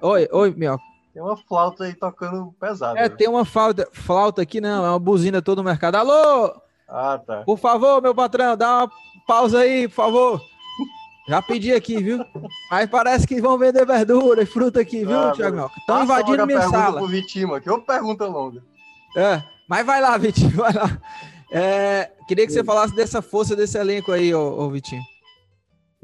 B: Oi, oi, meu.
C: Tem uma flauta aí tocando pesado.
B: É, né? tem uma flauta, flauta aqui, não, é uma buzina todo o mercado. Alô! Ah, tá. Por favor, meu patrão, dá uma pausa aí, por favor. Já pedi aqui, viu? Mas parece que vão vender verdura e fruta aqui, viu, ah, Thiago? Estão invadindo minha sala.
C: Pro Vitinho, aqui. Ô, pergunta longa.
B: É, mas vai lá, Vitinho, vai lá. É, queria que você falasse dessa força desse elenco aí, ô, ô Vitinho.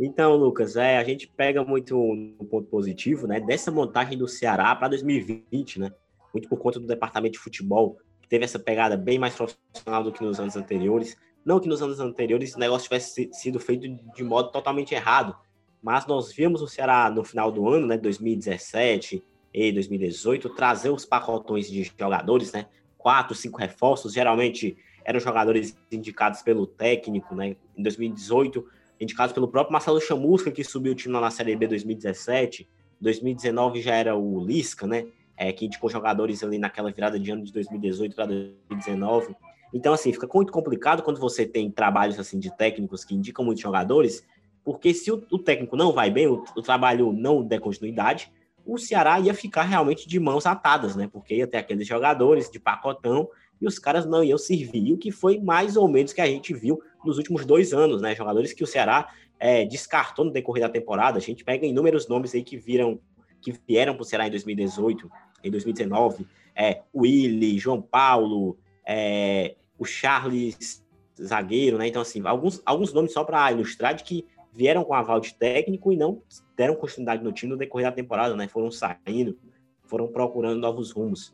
E: Então, Lucas, é, a gente pega muito um ponto positivo, né, dessa montagem do Ceará para 2020, né? Muito por conta do departamento de futebol, que teve essa pegada bem mais profissional do que nos anos anteriores. Não que nos anos anteriores o negócio tivesse sido feito de modo totalmente errado, mas nós vimos o Ceará no final do ano, né, 2017 e 2018, trazer os pacotões de jogadores, né, quatro, cinco reforços, geralmente eram jogadores indicados pelo técnico, né, em 2018, indicados pelo próprio Marcelo Chamusca, que subiu o time na Série B 2017, 2019 já era o Lisca, né, é, que indicou jogadores ali naquela virada de ano de 2018 para 2019, então, assim, fica muito complicado quando você tem trabalhos assim de técnicos que indicam muitos jogadores, porque se o, o técnico não vai bem, o, o, trabalho não der continuidade, o Ceará ia ficar realmente de mãos atadas, né? Porque ia ter aqueles jogadores de pacotão e os caras não iam servir, o que foi mais ou menos que a gente viu nos últimos dois anos, né? Jogadores que o Ceará é, descartou no decorrer da temporada. A gente pega inúmeros nomes aí que viram, que vieram para o Ceará em 2018, em 2019, é, Willi, João Paulo, é, o Charles zagueiro, né? Então, assim, alguns, alguns nomes só para ilustrar de que vieram com aval de técnico e não deram continuidade no time no decorrer da temporada, né? Foram saindo, foram procurando novos rumos.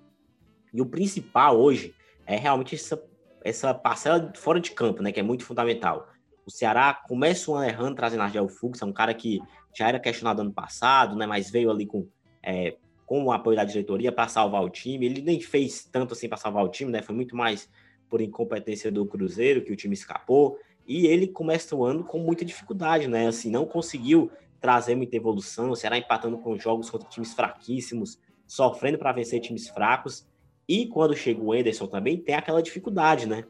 E: E o principal hoje é realmente essa, essa parcela fora de campo, né? Que é muito fundamental. O Ceará começa o ano errando, trazendo Argel Fux, é um cara que já era questionado ano passado, né? Mas veio ali com, é, com o apoio da diretoria para salvar o time. Ele nem fez tanto assim para salvar o time, né? Foi muito mais por incompetência do Cruzeiro, que o time escapou, e ele começa o ano com muita dificuldade, né? Assim, não conseguiu trazer muita evolução, será empatando com jogos contra times fraquíssimos, sofrendo para vencer times fracos, e quando chega o Enderson também tem aquela dificuldade, né?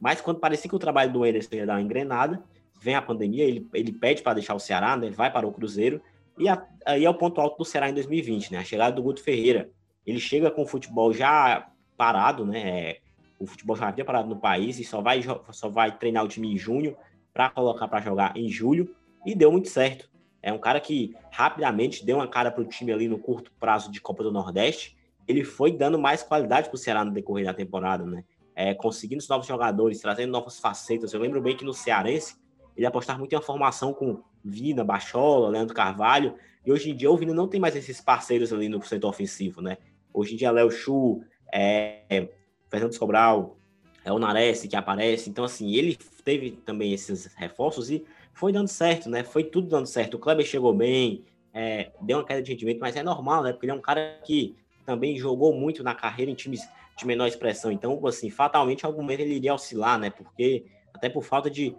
E: Mas quando parecia que o trabalho do Enderson ia dar uma engrenada, vem a pandemia, ele, ele pede para deixar o Ceará, né? Ele vai para o Cruzeiro, e a, aí é o ponto alto do Ceará em 2020, né? A chegada do Guto Ferreira. Ele chega com o futebol já parado, né? É, o futebol já havia parado no país e só vai, só vai treinar o time em junho para colocar para jogar em julho e deu muito certo. É um cara que rapidamente deu uma cara para o time ali no curto prazo de Copa do Nordeste. Ele foi dando mais qualidade para o Ceará no decorrer da temporada, né? É, conseguindo os novos jogadores, trazendo novas facetas. Eu lembro bem que no Cearense ele apostava muito em uma formação com Vina, Bachola, Leandro Carvalho. E hoje em dia o Vina não tem mais esses parceiros ali no setor ofensivo, né? Hoje em dia Léo Chu, é, Fernando Sobral, é o Nares que aparece. Então, assim, ele teve também esses reforços e foi dando certo, né? Foi tudo dando certo. O Kleber chegou bem, é, deu uma queda de rendimento, mas é normal, né? Porque ele é um cara que também jogou muito na carreira em times de menor expressão. Então, assim, fatalmente, em algum momento ele iria oscilar, né? Porque, até por falta de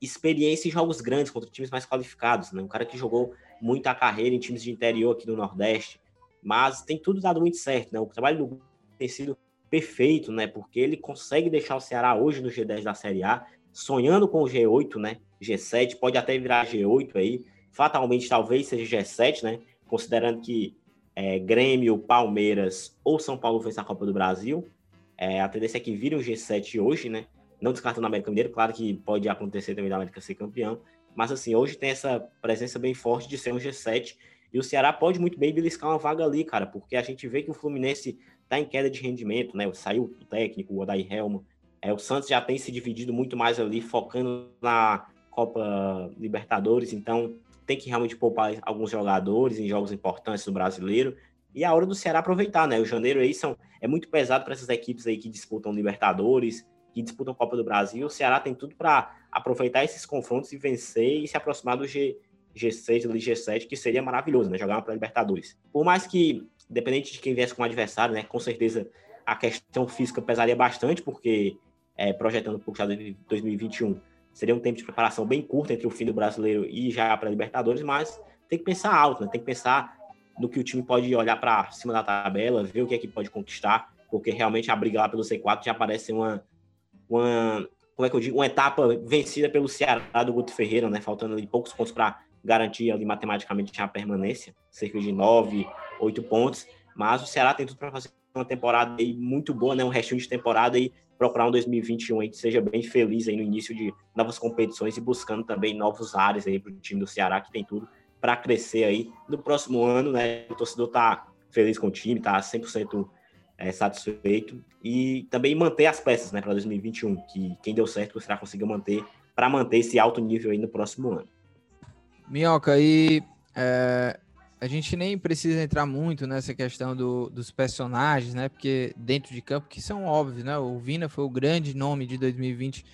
E: experiência em jogos grandes contra times mais qualificados, né? Um cara que jogou muito a carreira em times de interior aqui do Nordeste. Mas tem tudo dado muito certo, né? O trabalho do tem sido perfeito, né? Porque ele consegue deixar o Ceará hoje no G10 da Série A, sonhando com o G8, né? G7, pode até virar G8 aí. Fatalmente, talvez seja G7, né? Considerando que é, Grêmio, Palmeiras ou São Paulo vence a Copa do Brasil. É, a tendência é que vire o G7 hoje, né? Não descartando o América Mineiro, claro que pode acontecer também da América ser campeão. Mas assim, hoje tem essa presença bem forte de ser um G7. E o Ceará pode muito bem beliscar uma vaga ali, cara, porque a gente vê que o Fluminense está em queda de rendimento, né? Saiu o técnico, o Odair Helma. É, o Santos já tem se dividido muito mais ali, focando na Copa Libertadores, então tem que realmente poupar alguns jogadores em jogos importantes do brasileiro. E a hora do Ceará aproveitar, né? O janeiro aí são, é muito pesado para essas equipes aí que disputam Libertadores, que disputam Copa do Brasil. O Ceará tem tudo para aproveitar esses confrontos e vencer e se aproximar do G, G6 ali, G7, que seria maravilhoso, né? Jogar para Libertadores. Por mais que independente de quem viesse com o adversário, né? Com certeza a questão física pesaria bastante, porque é, projetando para o de 2021 seria um tempo de preparação bem curto entre o fim do brasileiro e já para a Libertadores, mas tem que pensar alto, né? Tem que pensar no que o time pode olhar para cima da tabela, ver o que é que pode conquistar, porque realmente a briga lá pelo C4 já parece uma, uma como é que eu digo, uma etapa vencida pelo Ceará do Guto Ferreira, né? Faltando ali poucos pontos para garantir ali matematicamente a permanência, cerca de nove, oito pontos. Mas o Ceará tem tudo para fazer uma temporada aí muito boa, né? Um restinho de temporada e procurar um 2021 aí que seja bem feliz aí no início de novas competições e buscando também novos áreas aí para o time do Ceará que tem tudo para crescer aí no próximo ano, né? O torcedor tá feliz com o time, tá 100% é, satisfeito e também manter as peças, né, para 2021, que quem deu certo o Ceará conseguiu manter para manter esse alto nível aí no próximo ano.
B: Minhoca, e é, a gente nem precisa entrar muito nessa questão do, dos personagens, né? Porque dentro de campo, que são óbvios, né? O Vina foi o grande nome de 2020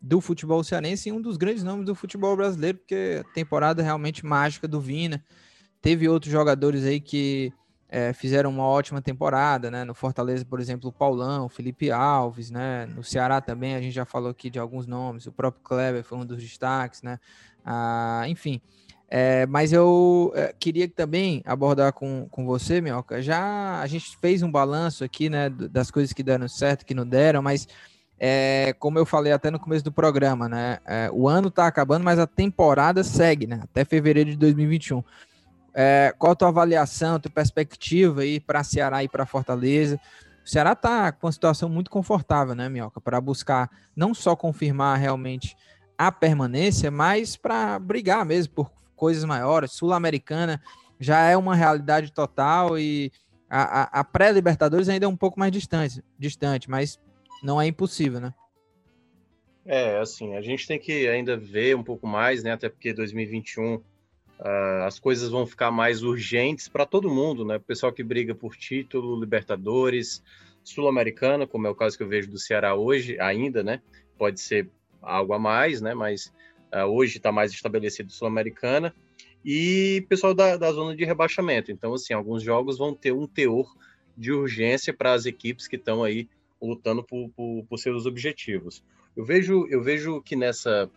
B: do futebol cearense e um dos grandes nomes do futebol brasileiro, porque a temporada realmente mágica do Vina. Teve outros jogadores aí que é, fizeram uma ótima temporada, né? No Fortaleza, por exemplo, o Paulão, o Felipe Alves, né? No Ceará também, a gente já falou aqui de alguns nomes, o próprio Kleber foi um dos destaques, né? Ah, enfim, é, mas eu é, queria também abordar com, com você, Minhoca. Já a gente fez um balanço aqui, né, das coisas que deram certo, que não deram, mas é, como eu falei até no começo do programa, né, é, o ano está acabando, mas a temporada segue, né, até fevereiro de 2021. É, qual a tua avaliação, a tua perspectiva aí para Ceará e para Fortaleza? O Ceará está com uma situação muito confortável, né, Minhoca, para buscar não só confirmar realmente a permanência, mas para brigar mesmo por coisas maiores. Sul-Americana já é uma realidade total e a, a, a pré-Libertadores ainda é um pouco mais distante, distante, mas não é impossível, né?
C: É, assim, a gente tem que ainda ver um pouco mais, né? Até porque 2021 uh, ah, as coisas vão ficar mais urgentes para todo mundo, né? O pessoal que briga por título, Libertadores, Sul-Americana, como é o caso que eu vejo do Ceará hoje, ainda, né? Pode ser algo a mais, né? Mas hoje está mais estabelecido Sul-Americana, e pessoal da, da zona de rebaixamento. Então, assim, alguns jogos vão ter um teor de urgência para as equipes que estão aí lutando por, por, por, seus objetivos. Eu vejo, eu vejo que nessa,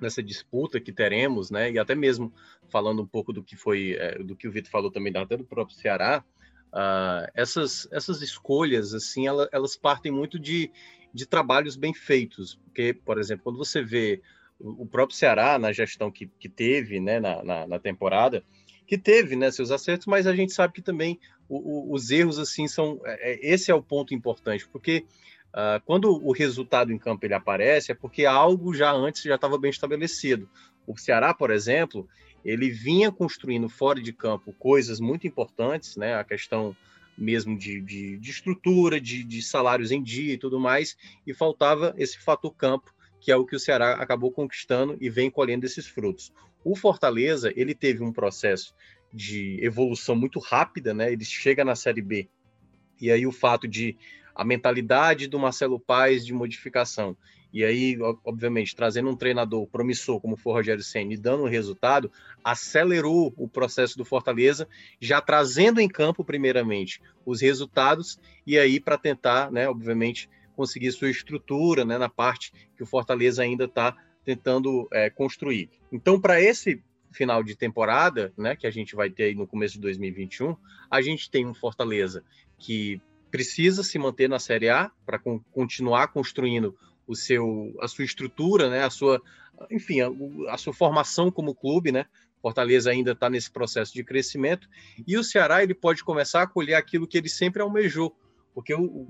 C: nessa disputa que teremos, né, e até mesmo falando um pouco do que foi, é, do que o Vitor falou também, até do próprio Ceará, uh, essas, essas escolhas, assim, elas, elas partem muito de, de trabalhos bem feitos, porque, por exemplo, quando você vê o próprio Ceará, na gestão que, que teve né, na, na, na temporada, que teve né, seus acertos, mas a gente sabe que também o, o, os erros assim são. É, é, esse é o ponto importante, porque uh, quando o resultado em campo ele aparece, é porque algo já antes já estava bem estabelecido. O Ceará, por exemplo, ele vinha construindo fora de campo coisas muito importantes, né? A questão mesmo de, de, de estrutura, de, de salários em dia e tudo mais, e faltava esse fator campo que é o que o Ceará acabou conquistando e vem colhendo esses frutos. O Fortaleza, ele teve um processo de evolução muito rápida, né? Ele chega na Série B. E aí o fato de a mentalidade do Marcelo Paes de modificação. E aí, obviamente, trazendo um treinador promissor como foi o Rogério Senna e dando um resultado, acelerou o processo do Fortaleza, já trazendo em campo, primeiramente, os resultados, e aí para tentar, né, obviamente, conseguir sua estrutura né, na parte que o Fortaleza ainda está tentando é, construir. Então, para esse final de temporada, né, que a gente vai ter no começo de 2021, a gente tem um Fortaleza que precisa se manter na Série A para con continuar construindo o seu, a sua estrutura, né, a sua, enfim, a, a sua formação como clube, né? Fortaleza ainda está nesse processo de crescimento e o Ceará ele pode começar a colher aquilo que ele sempre almejou, porque o,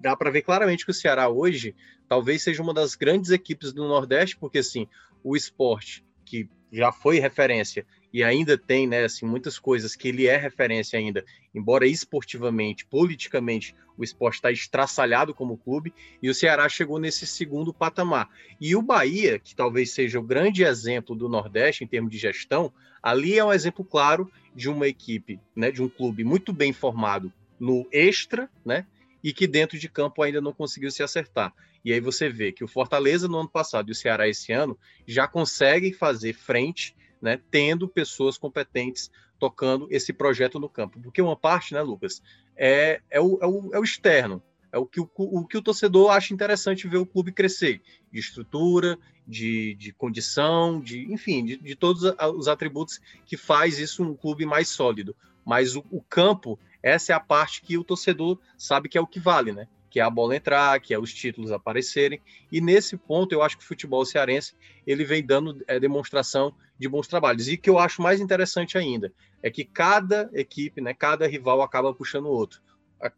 C: dá para ver claramente que o Ceará hoje talvez seja uma das grandes equipes do Nordeste, porque assim, o esporte, que já foi referência e ainda tem né, assim, muitas coisas que ele é referência ainda, embora esportivamente, politicamente, o esporte está estraçalhado como clube, e o Ceará chegou nesse segundo patamar. E o Bahia, que talvez seja o grande exemplo do Nordeste em termos de gestão, ali é um exemplo claro de uma equipe, né, de um clube muito bem formado, no extra, né? E que dentro de campo ainda não conseguiu se acertar. E aí você vê que o Fortaleza no ano passado e o Ceará esse ano já conseguem fazer frente, né? Tendo pessoas competentes tocando esse projeto no campo. Porque uma parte, né, Lucas, é, é, o, é, o, é o externo. É o que o, o que o torcedor acha interessante ver o clube crescer, de estrutura, de, de condição, de enfim, de, de todos os atributos que faz isso um clube mais sólido. Mas o, o campo essa é a parte que o torcedor sabe que é o que vale, né? Que é a bola entrar, que é os títulos aparecerem. E nesse ponto, eu acho que o futebol cearense ele vem dando é, demonstração de bons trabalhos. E que eu acho mais interessante ainda é que cada equipe, né, cada rival acaba puxando o outro.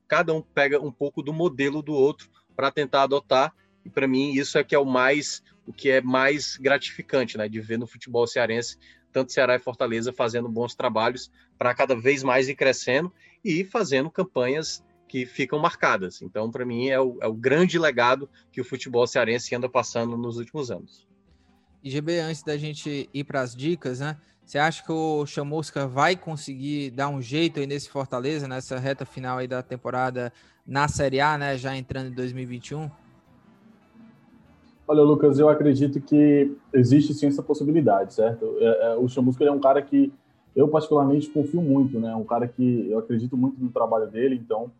C: cada um pega um pouco do modelo do outro para tentar adotar. E para mim isso é que é o mais o que é mais gratificante, né, de ver no futebol cearense tanto Ceará e Fortaleza fazendo bons trabalhos para cada vez mais ir crescendo e fazendo campanhas que ficam marcadas. Então, para mim, é o, é o, grande legado que o futebol cearense anda passando nos últimos anos.
B: E GB, antes da gente ir para as dicas, né? Você acha que o Chamusca vai conseguir dar um jeito aí nesse Fortaleza, nessa reta final aí da temporada na Série A, né? Já entrando em 2021?
D: Olha, Lucas, eu acredito que existe sim essa possibilidade, certo? É, é, o Chamusca é um cara que eu particularmente confio muito, né? Um cara que eu acredito muito no trabalho dele, então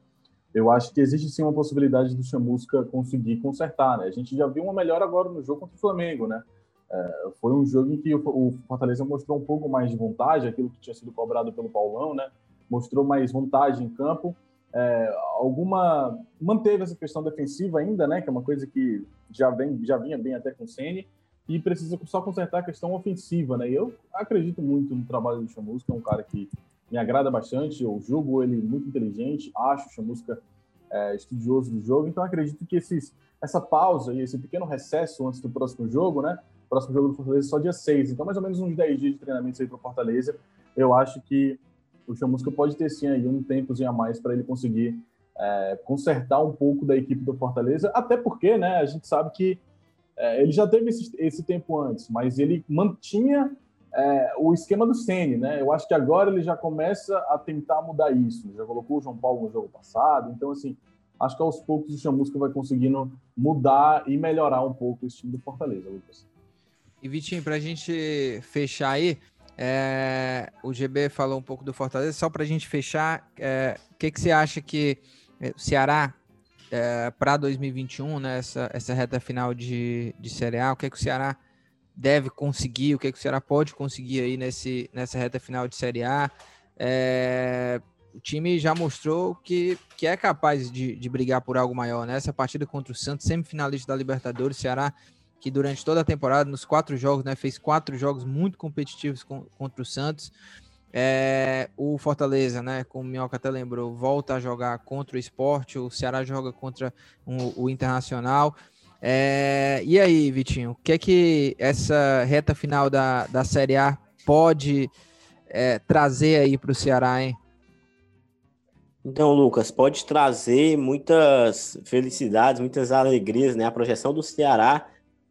D: eu acho que existe sim uma possibilidade do Chamusca conseguir consertar, né? A gente já viu uma melhora agora no jogo contra o Flamengo, né? É, foi um jogo em que o Fortaleza mostrou um pouco mais de vontade, aquilo que tinha sido cobrado pelo Paulão, né? Mostrou mais vontade em campo. É, alguma manteve essa questão defensiva ainda, né? Que é uma coisa que já vem, já vinha bem até com o Ceni e precisa só consertar a questão ofensiva, né? E eu acredito muito no trabalho do Chamusca, é um cara que me agrada bastante. Eu julgo ele muito inteligente, acho o Chamusca é, estudioso do jogo, então acredito que esses, essa pausa e esse pequeno recesso antes do próximo jogo, né? próximo jogo do Fortaleza é só dia 6, então mais ou menos uns 10 dias de treinamento aí para o Fortaleza. Eu acho que o Chamusca pode ter sim aí um tempozinho a mais para ele conseguir é, consertar um pouco da equipe do Fortaleza, até porque, né, a gente sabe que é, ele já teve esse, esse, tempo antes, mas ele mantinha é, o esquema do Ceni, né? Eu acho que agora ele já começa a tentar mudar isso. Já colocou o João Paulo no jogo passado, então assim, acho que aos poucos o Chamusca vai conseguindo mudar e melhorar um pouco esse time do Fortaleza, Lucas.
B: E Vitinho, para a gente fechar aí, é, o GB falou um pouco do Fortaleza, só para a gente fechar, o é, que, que você acha que é, o Ceará, é, para 2021, né, essa, essa reta final de, de Série A, o que, que o Ceará deve conseguir, o que, que o Ceará pode conseguir aí nesse, nessa reta final de Série A? É, o time já mostrou que, que é capaz de, de brigar por algo maior, né? Essa partida contra o Santos, semifinalista da Libertadores, o Ceará que durante toda a temporada, nos quatro jogos, né, fez quatro jogos muito competitivos com, contra o Santos. É, o Fortaleza, né, como o Minhoca até lembrou, volta a jogar contra o esporte, o Ceará joga contra um, o Internacional. É, e aí, Vitinho, o que é que essa reta final da, da Série A pode é, trazer aí para o Ceará, hein?
E: Então, Lucas, pode trazer muitas felicidades, muitas alegrias, né? A projeção do Ceará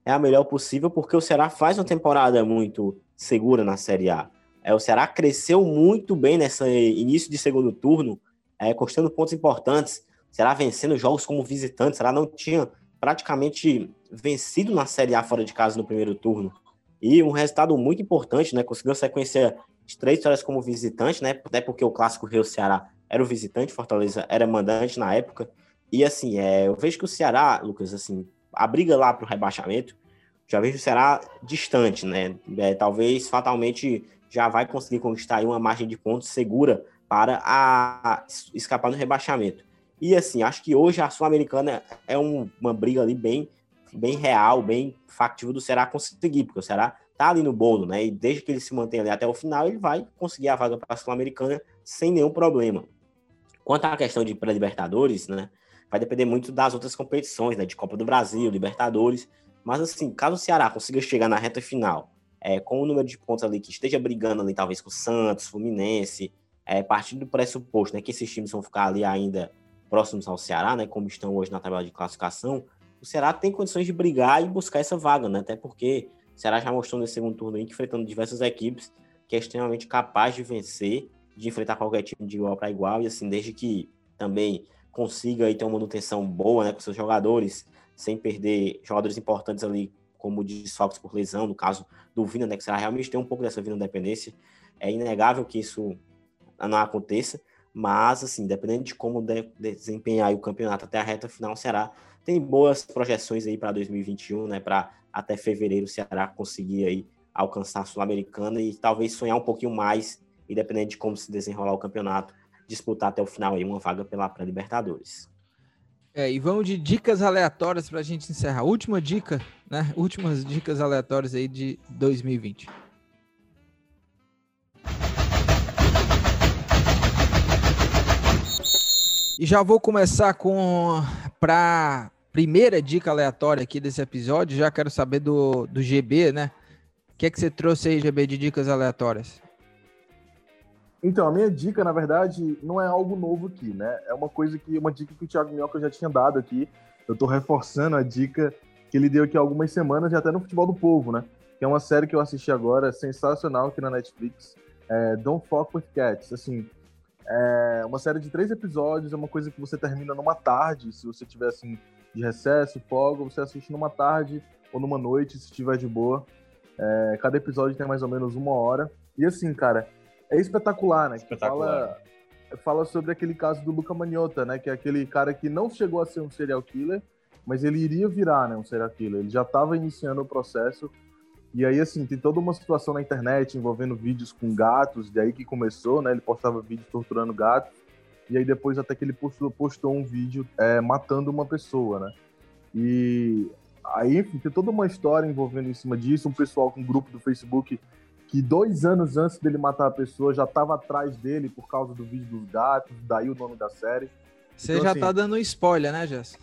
E: é a melhor possível, porque o Ceará faz uma temporada muito segura na Série A. É, o Ceará cresceu muito bem nesse início de segundo turno, é, conquistando pontos importantes. O Ceará vencendo jogos como visitante. O Ceará não tinha praticamente vencido na Série A fora de casa no primeiro turno. E um resultado muito importante, né? Conseguiu sequência de três vitórias como visitante, né? Até porque o clássico Rio Ceará era o visitante, Fortaleza era mandante na época. E assim, é, eu vejo que o Ceará, Lucas, assim, a briga lá para o rebaixamento, já vejo será distante, né? É, talvez fatalmente já vai conseguir conquistar uma margem de pontos segura para a, escapar do rebaixamento. E assim, acho que hoje a Sul-Americana é um, uma briga ali bem, bem real, bem factível do Ceará conseguir, porque o Ceará tá ali no bolo, né? E desde que ele se mantém ali até o final, ele vai conseguir a vaga para a Sul-Americana sem nenhum problema. Quanto à questão de pré-libertadores, né? Vai depender muito das outras competições, né? De Copa do Brasil, Libertadores. Mas assim, caso o Ceará consiga chegar na reta final é, com o número de pontos ali que esteja brigando ali, talvez com o Santos, Fluminense, é, partindo do pressuposto né, que esses times vão ficar ali ainda próximos ao Ceará, né? Como estão hoje na tabela de classificação, o Ceará tem condições de brigar e buscar essa vaga, né? Até porque o Ceará já mostrou nesse segundo turno aí enfrentando diversas equipes que é extremamente capaz de vencer, de enfrentar qualquer time de igual para igual, e assim, desde que também consiga aí ter uma manutenção boa né, com seus jogadores, sem perder jogadores importantes ali, como desfalques por lesão, no caso do Vina, né, que será realmente tem um pouco dessa Vina dependência. É inegável que isso não aconteça, mas, assim, dependendo de como de desempenhar o campeonato até a reta final, será tem boas projeções aí para 2021, né, para até fevereiro o Ceará conseguir aí alcançar a Sul-Americana e talvez sonhar um pouquinho mais, independente de como se desenrolar o campeonato, disputar até o final aí uma vaga pela pré-Libertadores.
B: É, e vamos de dicas aleatórias para a gente encerrar. Última dica, né? Últimas dicas aleatórias aí de 2020. E já vou começar com para primeira dica aleatória aqui desse episódio. Já quero saber do, do GB, né? O que é que você trouxe aí, GB, de dicas aleatórias?
F: Então, a minha dica, na verdade, não é algo novo aqui, né? É uma coisa que, uma dica que o Thiago Minhoca já tinha dado aqui. Eu tô reforçando a dica que ele deu aqui há algumas semanas, já até no Futebol do Povo, né? Que é uma série que eu assisti agora, sensacional aqui na Netflix. É Don't Fuck With Cats. Assim, é uma série de três episódios, é uma coisa que você termina numa tarde, se você tiver, assim, de recesso, folga, você assiste numa tarde ou numa noite, se estiver de boa. É, cada episódio tem mais ou menos uma hora. E assim, cara, é espetacular, né?
C: Espetacular.
F: Fala, fala sobre aquele caso do Luca Magnotta, né? Que é aquele cara que não chegou a ser um serial killer, mas ele iria virar, né? Um serial killer. Ele já estava iniciando o processo. E aí, assim, tem toda uma situação na internet envolvendo vídeos com gatos, de aí que começou, né? Ele postava vídeos torturando gatos. E aí depois até que ele postou, postou um vídeo é, matando uma pessoa, né? E aí, enfim, tem toda uma história envolvendo em cima disso, um pessoal com um grupo do Facebook que dois anos antes dele matar a pessoa já estava atrás dele por causa do vídeo dos gatos, daí o nome da série.
B: Você então, já assim, tá dando spoiler, né, Jess?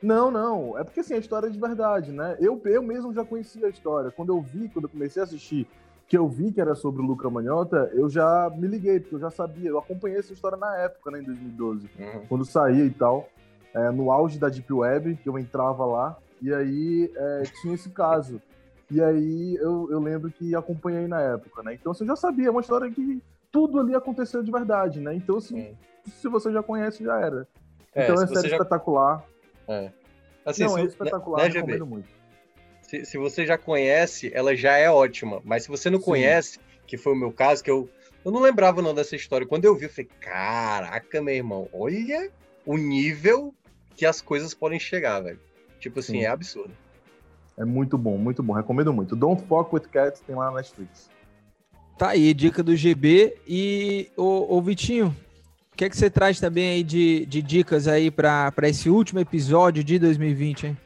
F: Não, não. É porque assim, a história é de verdade, né? Eu, eu mesmo já conhecia a história. Quando eu vi, quando eu comecei a assistir, que eu vi que era sobre o Luca Manhota, eu já me liguei, porque eu já sabia. Eu acompanhei essa história na época, né, em 2012, uhum. quando saía e tal. É, no auge da Deep Web, que eu entrava lá, e aí é, tinha esse caso. E aí eu, eu lembro que acompanhei na época, né? Então você já sabia, é uma história que tudo ali aconteceu de verdade, né? Então, assim, se você já conhece, já era. É, então é série já... espetacular.
C: É.
F: Assim, Não, é espetacular, né, recomendo muito.
C: Se, se, você já conhece, ela já é ótima. Mas se você não Sim. conhece, que foi o meu caso, que eu, eu não lembrava não dessa história. Quando eu vi, eu falei, caraca, meu irmão, olha o nível que as coisas podem chegar, velho. Tipo assim, Sim. é absurdo.
F: É muito bom, muito bom. Recomendo muito. Don't Fuck With Cats tem lá na Netflix.
B: Tá aí, dica do GB. E, o, o Vitinho, o que é que você traz também aí de, de dicas aí para esse último episódio de 2020, hein?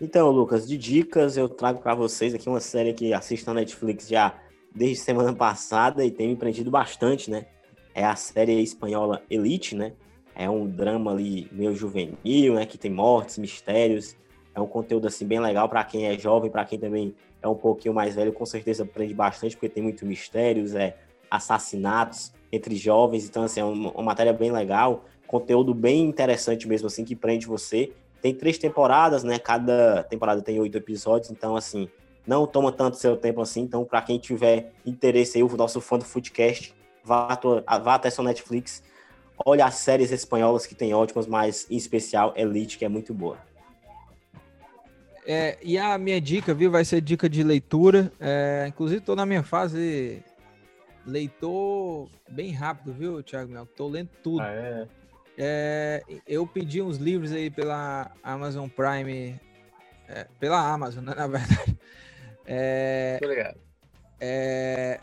E: Então, Lucas, de dicas eu trago para vocês aqui uma série que assisto na Netflix já desde semana passada e tem me prendido bastante, né? É a série espanhola Elite, né? É um drama ali meio juvenil, né? Que tem mortes, mistérios é um conteúdo assim bem legal para quem é jovem, para quem também é um pouquinho mais velho, com certeza aprende bastante, porque tem muito mistérios, é assassinatos entre jovens, então assim, é uma, uma matéria bem legal, conteúdo bem interessante mesmo assim, que prende você. Tem três temporadas, né? Cada temporada tem oito episódios, então assim, não toma tanto seu tempo assim, então para quem tiver interesse aí, o nosso fã do Foodcast, vá, vá até sua Netflix, olha as séries espanholas que tem ótimas, mas em especial Elite, que é muito boa.
B: É, e a minha dica, viu, vai ser dica de leitura. É, inclusive, estou na minha fase leitor bem rápido, viu, Thiago Mel? Tô lendo tudo. Ah, é? É, eu pedi uns livros aí pela Amazon Prime, é, pela Amazon, né, na verdade. É,
C: Obrigado.
B: É,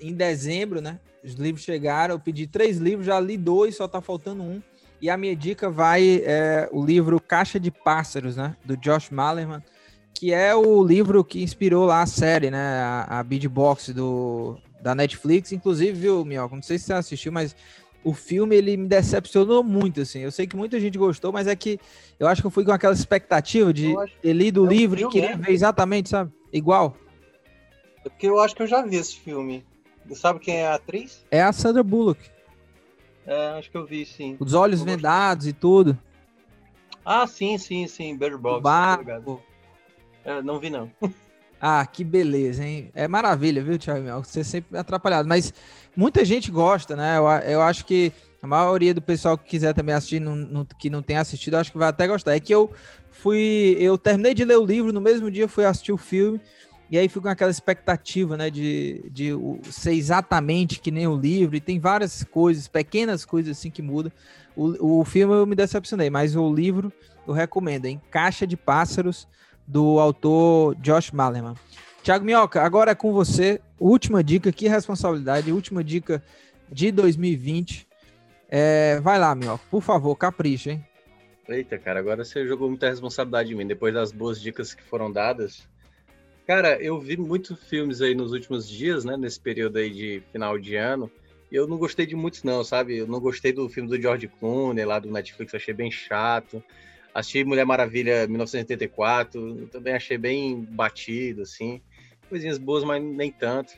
B: em dezembro, né? Os livros chegaram, eu pedi três livros, já li dois, só tá faltando um. E a minha dica vai é o livro Caixa de Pássaros, né? Do Josh Malerman, que é o livro que inspirou lá a série, né? A, a Beatbox do, da Netflix. Inclusive, viu, Mioca? Não sei se você assistiu, mas o filme ele me decepcionou muito, assim. Eu sei que muita gente gostou, mas é que eu acho que eu fui com aquela expectativa de ter lido o é livro e querer né? ver exatamente, sabe? Igual.
C: É porque eu acho que eu já vi esse filme. Sabe quem é a atriz?
B: É a Sandra Bullock.
C: É, acho que eu vi, sim.
B: Os olhos eu vendados gostei. e tudo.
C: Ah, sim, sim, sim. Bird Box.
B: Barco.
C: É, não vi, não.
B: ah, que beleza, hein? É maravilha, viu, Thiago Mel? Você é sempre atrapalhado. Mas muita gente gosta, né? Eu, eu acho que a maioria do pessoal que quiser também assistir, não, não, que não tem assistido, acho que vai até gostar. É que eu fui. Eu terminei de ler o livro, no mesmo dia fui assistir o filme. E aí fica aquela expectativa, né, de, de ser exatamente que nem o livro, e tem várias coisas, pequenas coisas assim que mudam. O, o filme eu me decepcionei, mas o livro eu recomendo, em Caixa de Pássaros, do autor Josh Malerman. Tiago Minhoca, agora é com você. Última dica, que responsabilidade, última dica de 2020. É, vai lá, Minhoca, por favor, capricha, hein?
C: Eita, cara, agora você jogou muita responsabilidade em mim. Depois das boas dicas que foram dadas, Cara, eu vi muitos filmes aí nos últimos dias, né? Nesse período aí de final de ano. eu não gostei de muitos, não, sabe? Eu não gostei do filme do George Clooney, lá do Netflix, achei bem chato. Assisti Mulher Maravilha 1984, também achei bem batido, assim. Coisinhas boas, mas nem tanto.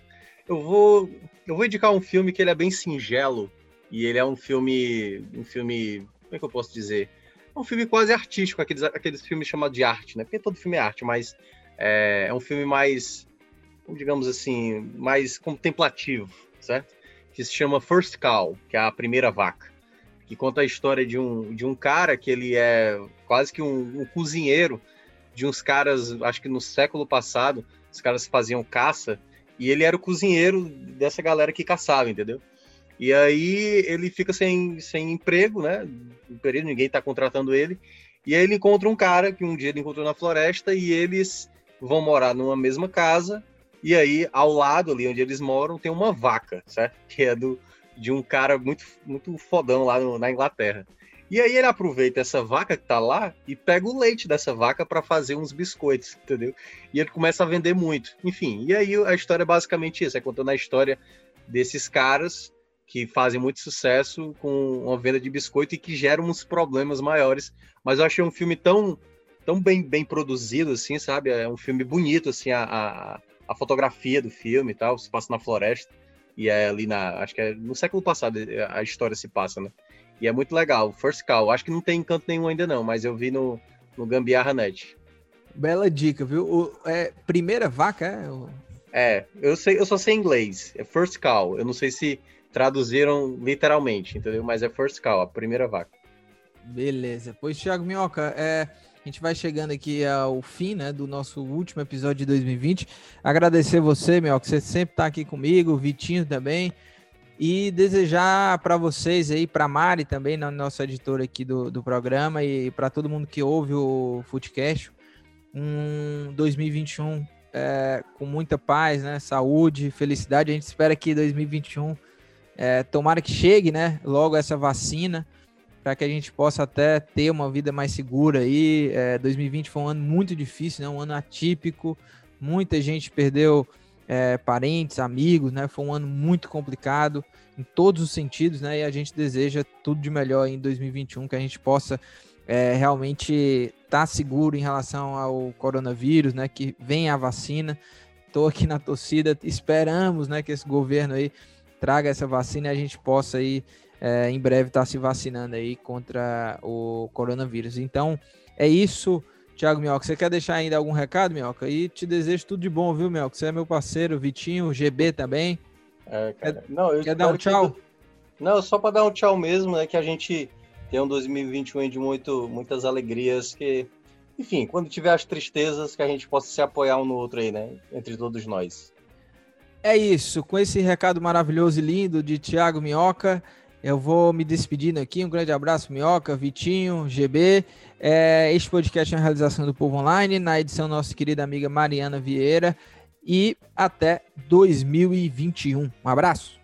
C: Eu vou, eu vou indicar um filme que ele é bem singelo, e ele é um filme, um filme, como é que eu posso dizer? É um filme quase artístico, aqueles, aqueles filmes chamados de arte, né? Porque todo filme é arte, mas é, é um filme mais, digamos assim, mais contemplativo, certo? que se chama First Cow, que é a primeira vaca, que conta a história de um, de um cara que ele é quase que um, um cozinheiro de uns caras, acho que no século passado, os caras faziam caça, e ele era o cozinheiro dessa galera que caçava, entendeu? E aí ele fica sem, sem emprego, né? No período, ninguém tá contratando ele. E aí ele encontra um cara que um dia ele encontrou na floresta e eles vão morar numa mesma casa e aí, ao lado ali onde eles moram, tem uma vaca, certo? Que é do, de um cara muito, muito fodão lá no, na Inglaterra. E aí ele aproveita essa vaca que tá lá e pega o leite dessa vaca para fazer uns biscoitos, entendeu? E ele começa a vender muito. Enfim, e aí a história é basicamente isso, é contando a história desses caras que fazem muito sucesso com uma venda de biscoito e que geram uns problemas maiores. Mas eu achei um filme tão, tão bem, bem produzido, assim, sabe? É um filme bonito, assim, a, a a fotografia do filme e tal, se passa na floresta. E é ali na. Acho que é no século passado a história se passa, né? E é muito legal. First Call. Acho que não tem encanto nenhum ainda, não, mas eu vi no, no Gambiarra Net.
B: Bela dica, viu? O, é, primeira vaca,
C: é? É, eu, sei, eu só sei inglês. É First Call. Eu não sei se traduziram literalmente, entendeu? Mas é First Call, a primeira vaca.
B: Beleza. Pois, Thiago Minhoca, é, a gente vai chegando aqui ao fim, né, do nosso último episódio de 2020. Agradecer você, meu, que você sempre está aqui comigo, Vitinho também. E desejar para vocês aí, para Mari também, nossa editora aqui do, do programa, e para todo mundo que ouve o Footcast, um 2021 é, com muita paz, né? Saúde, felicidade. A gente espera que 2021 é, tomara que chegue, né? Logo essa vacina para que a gente possa até ter uma vida mais segura aí. É, 2020 foi um ano muito difícil, né? um ano atípico, muita gente perdeu é, parentes, amigos, né? Foi um ano muito complicado em todos os sentidos, né? E a gente deseja tudo de melhor em 2021, que a gente possa é, realmente estar tá seguro em relação ao coronavírus, né? Que venha a vacina. Estou aqui na torcida, esperamos, né? Que esse governo aí traga essa vacina e a gente possa aí é, em breve estar tá se vacinando aí contra o coronavírus. Então, é isso. Thiago Mioca, você quer deixar ainda algum recado, Mioca? E te desejo tudo de bom, viu, Mioca? Você é meu parceiro, Vitinho, GB também.
C: É, quer, não, eu quer dar um tchau? Que... Não, só para dar um tchau mesmo, né? Que a gente tem um 2021 de muito, muitas alegrias, que, enfim, quando tiver as tristezas, que a gente possa se apoiar um no outro aí, né? Entre todos nós.
B: É isso, com esse recado maravilhoso e lindo de Thiago Minhoca, eu vou me despedindo aqui. Um grande abraço, Minhoca, Vitinho, GB. É, este podcast é uma realização do Povo Online, na edição nossa querida amiga Mariana Vieira. E até 2021. Um abraço.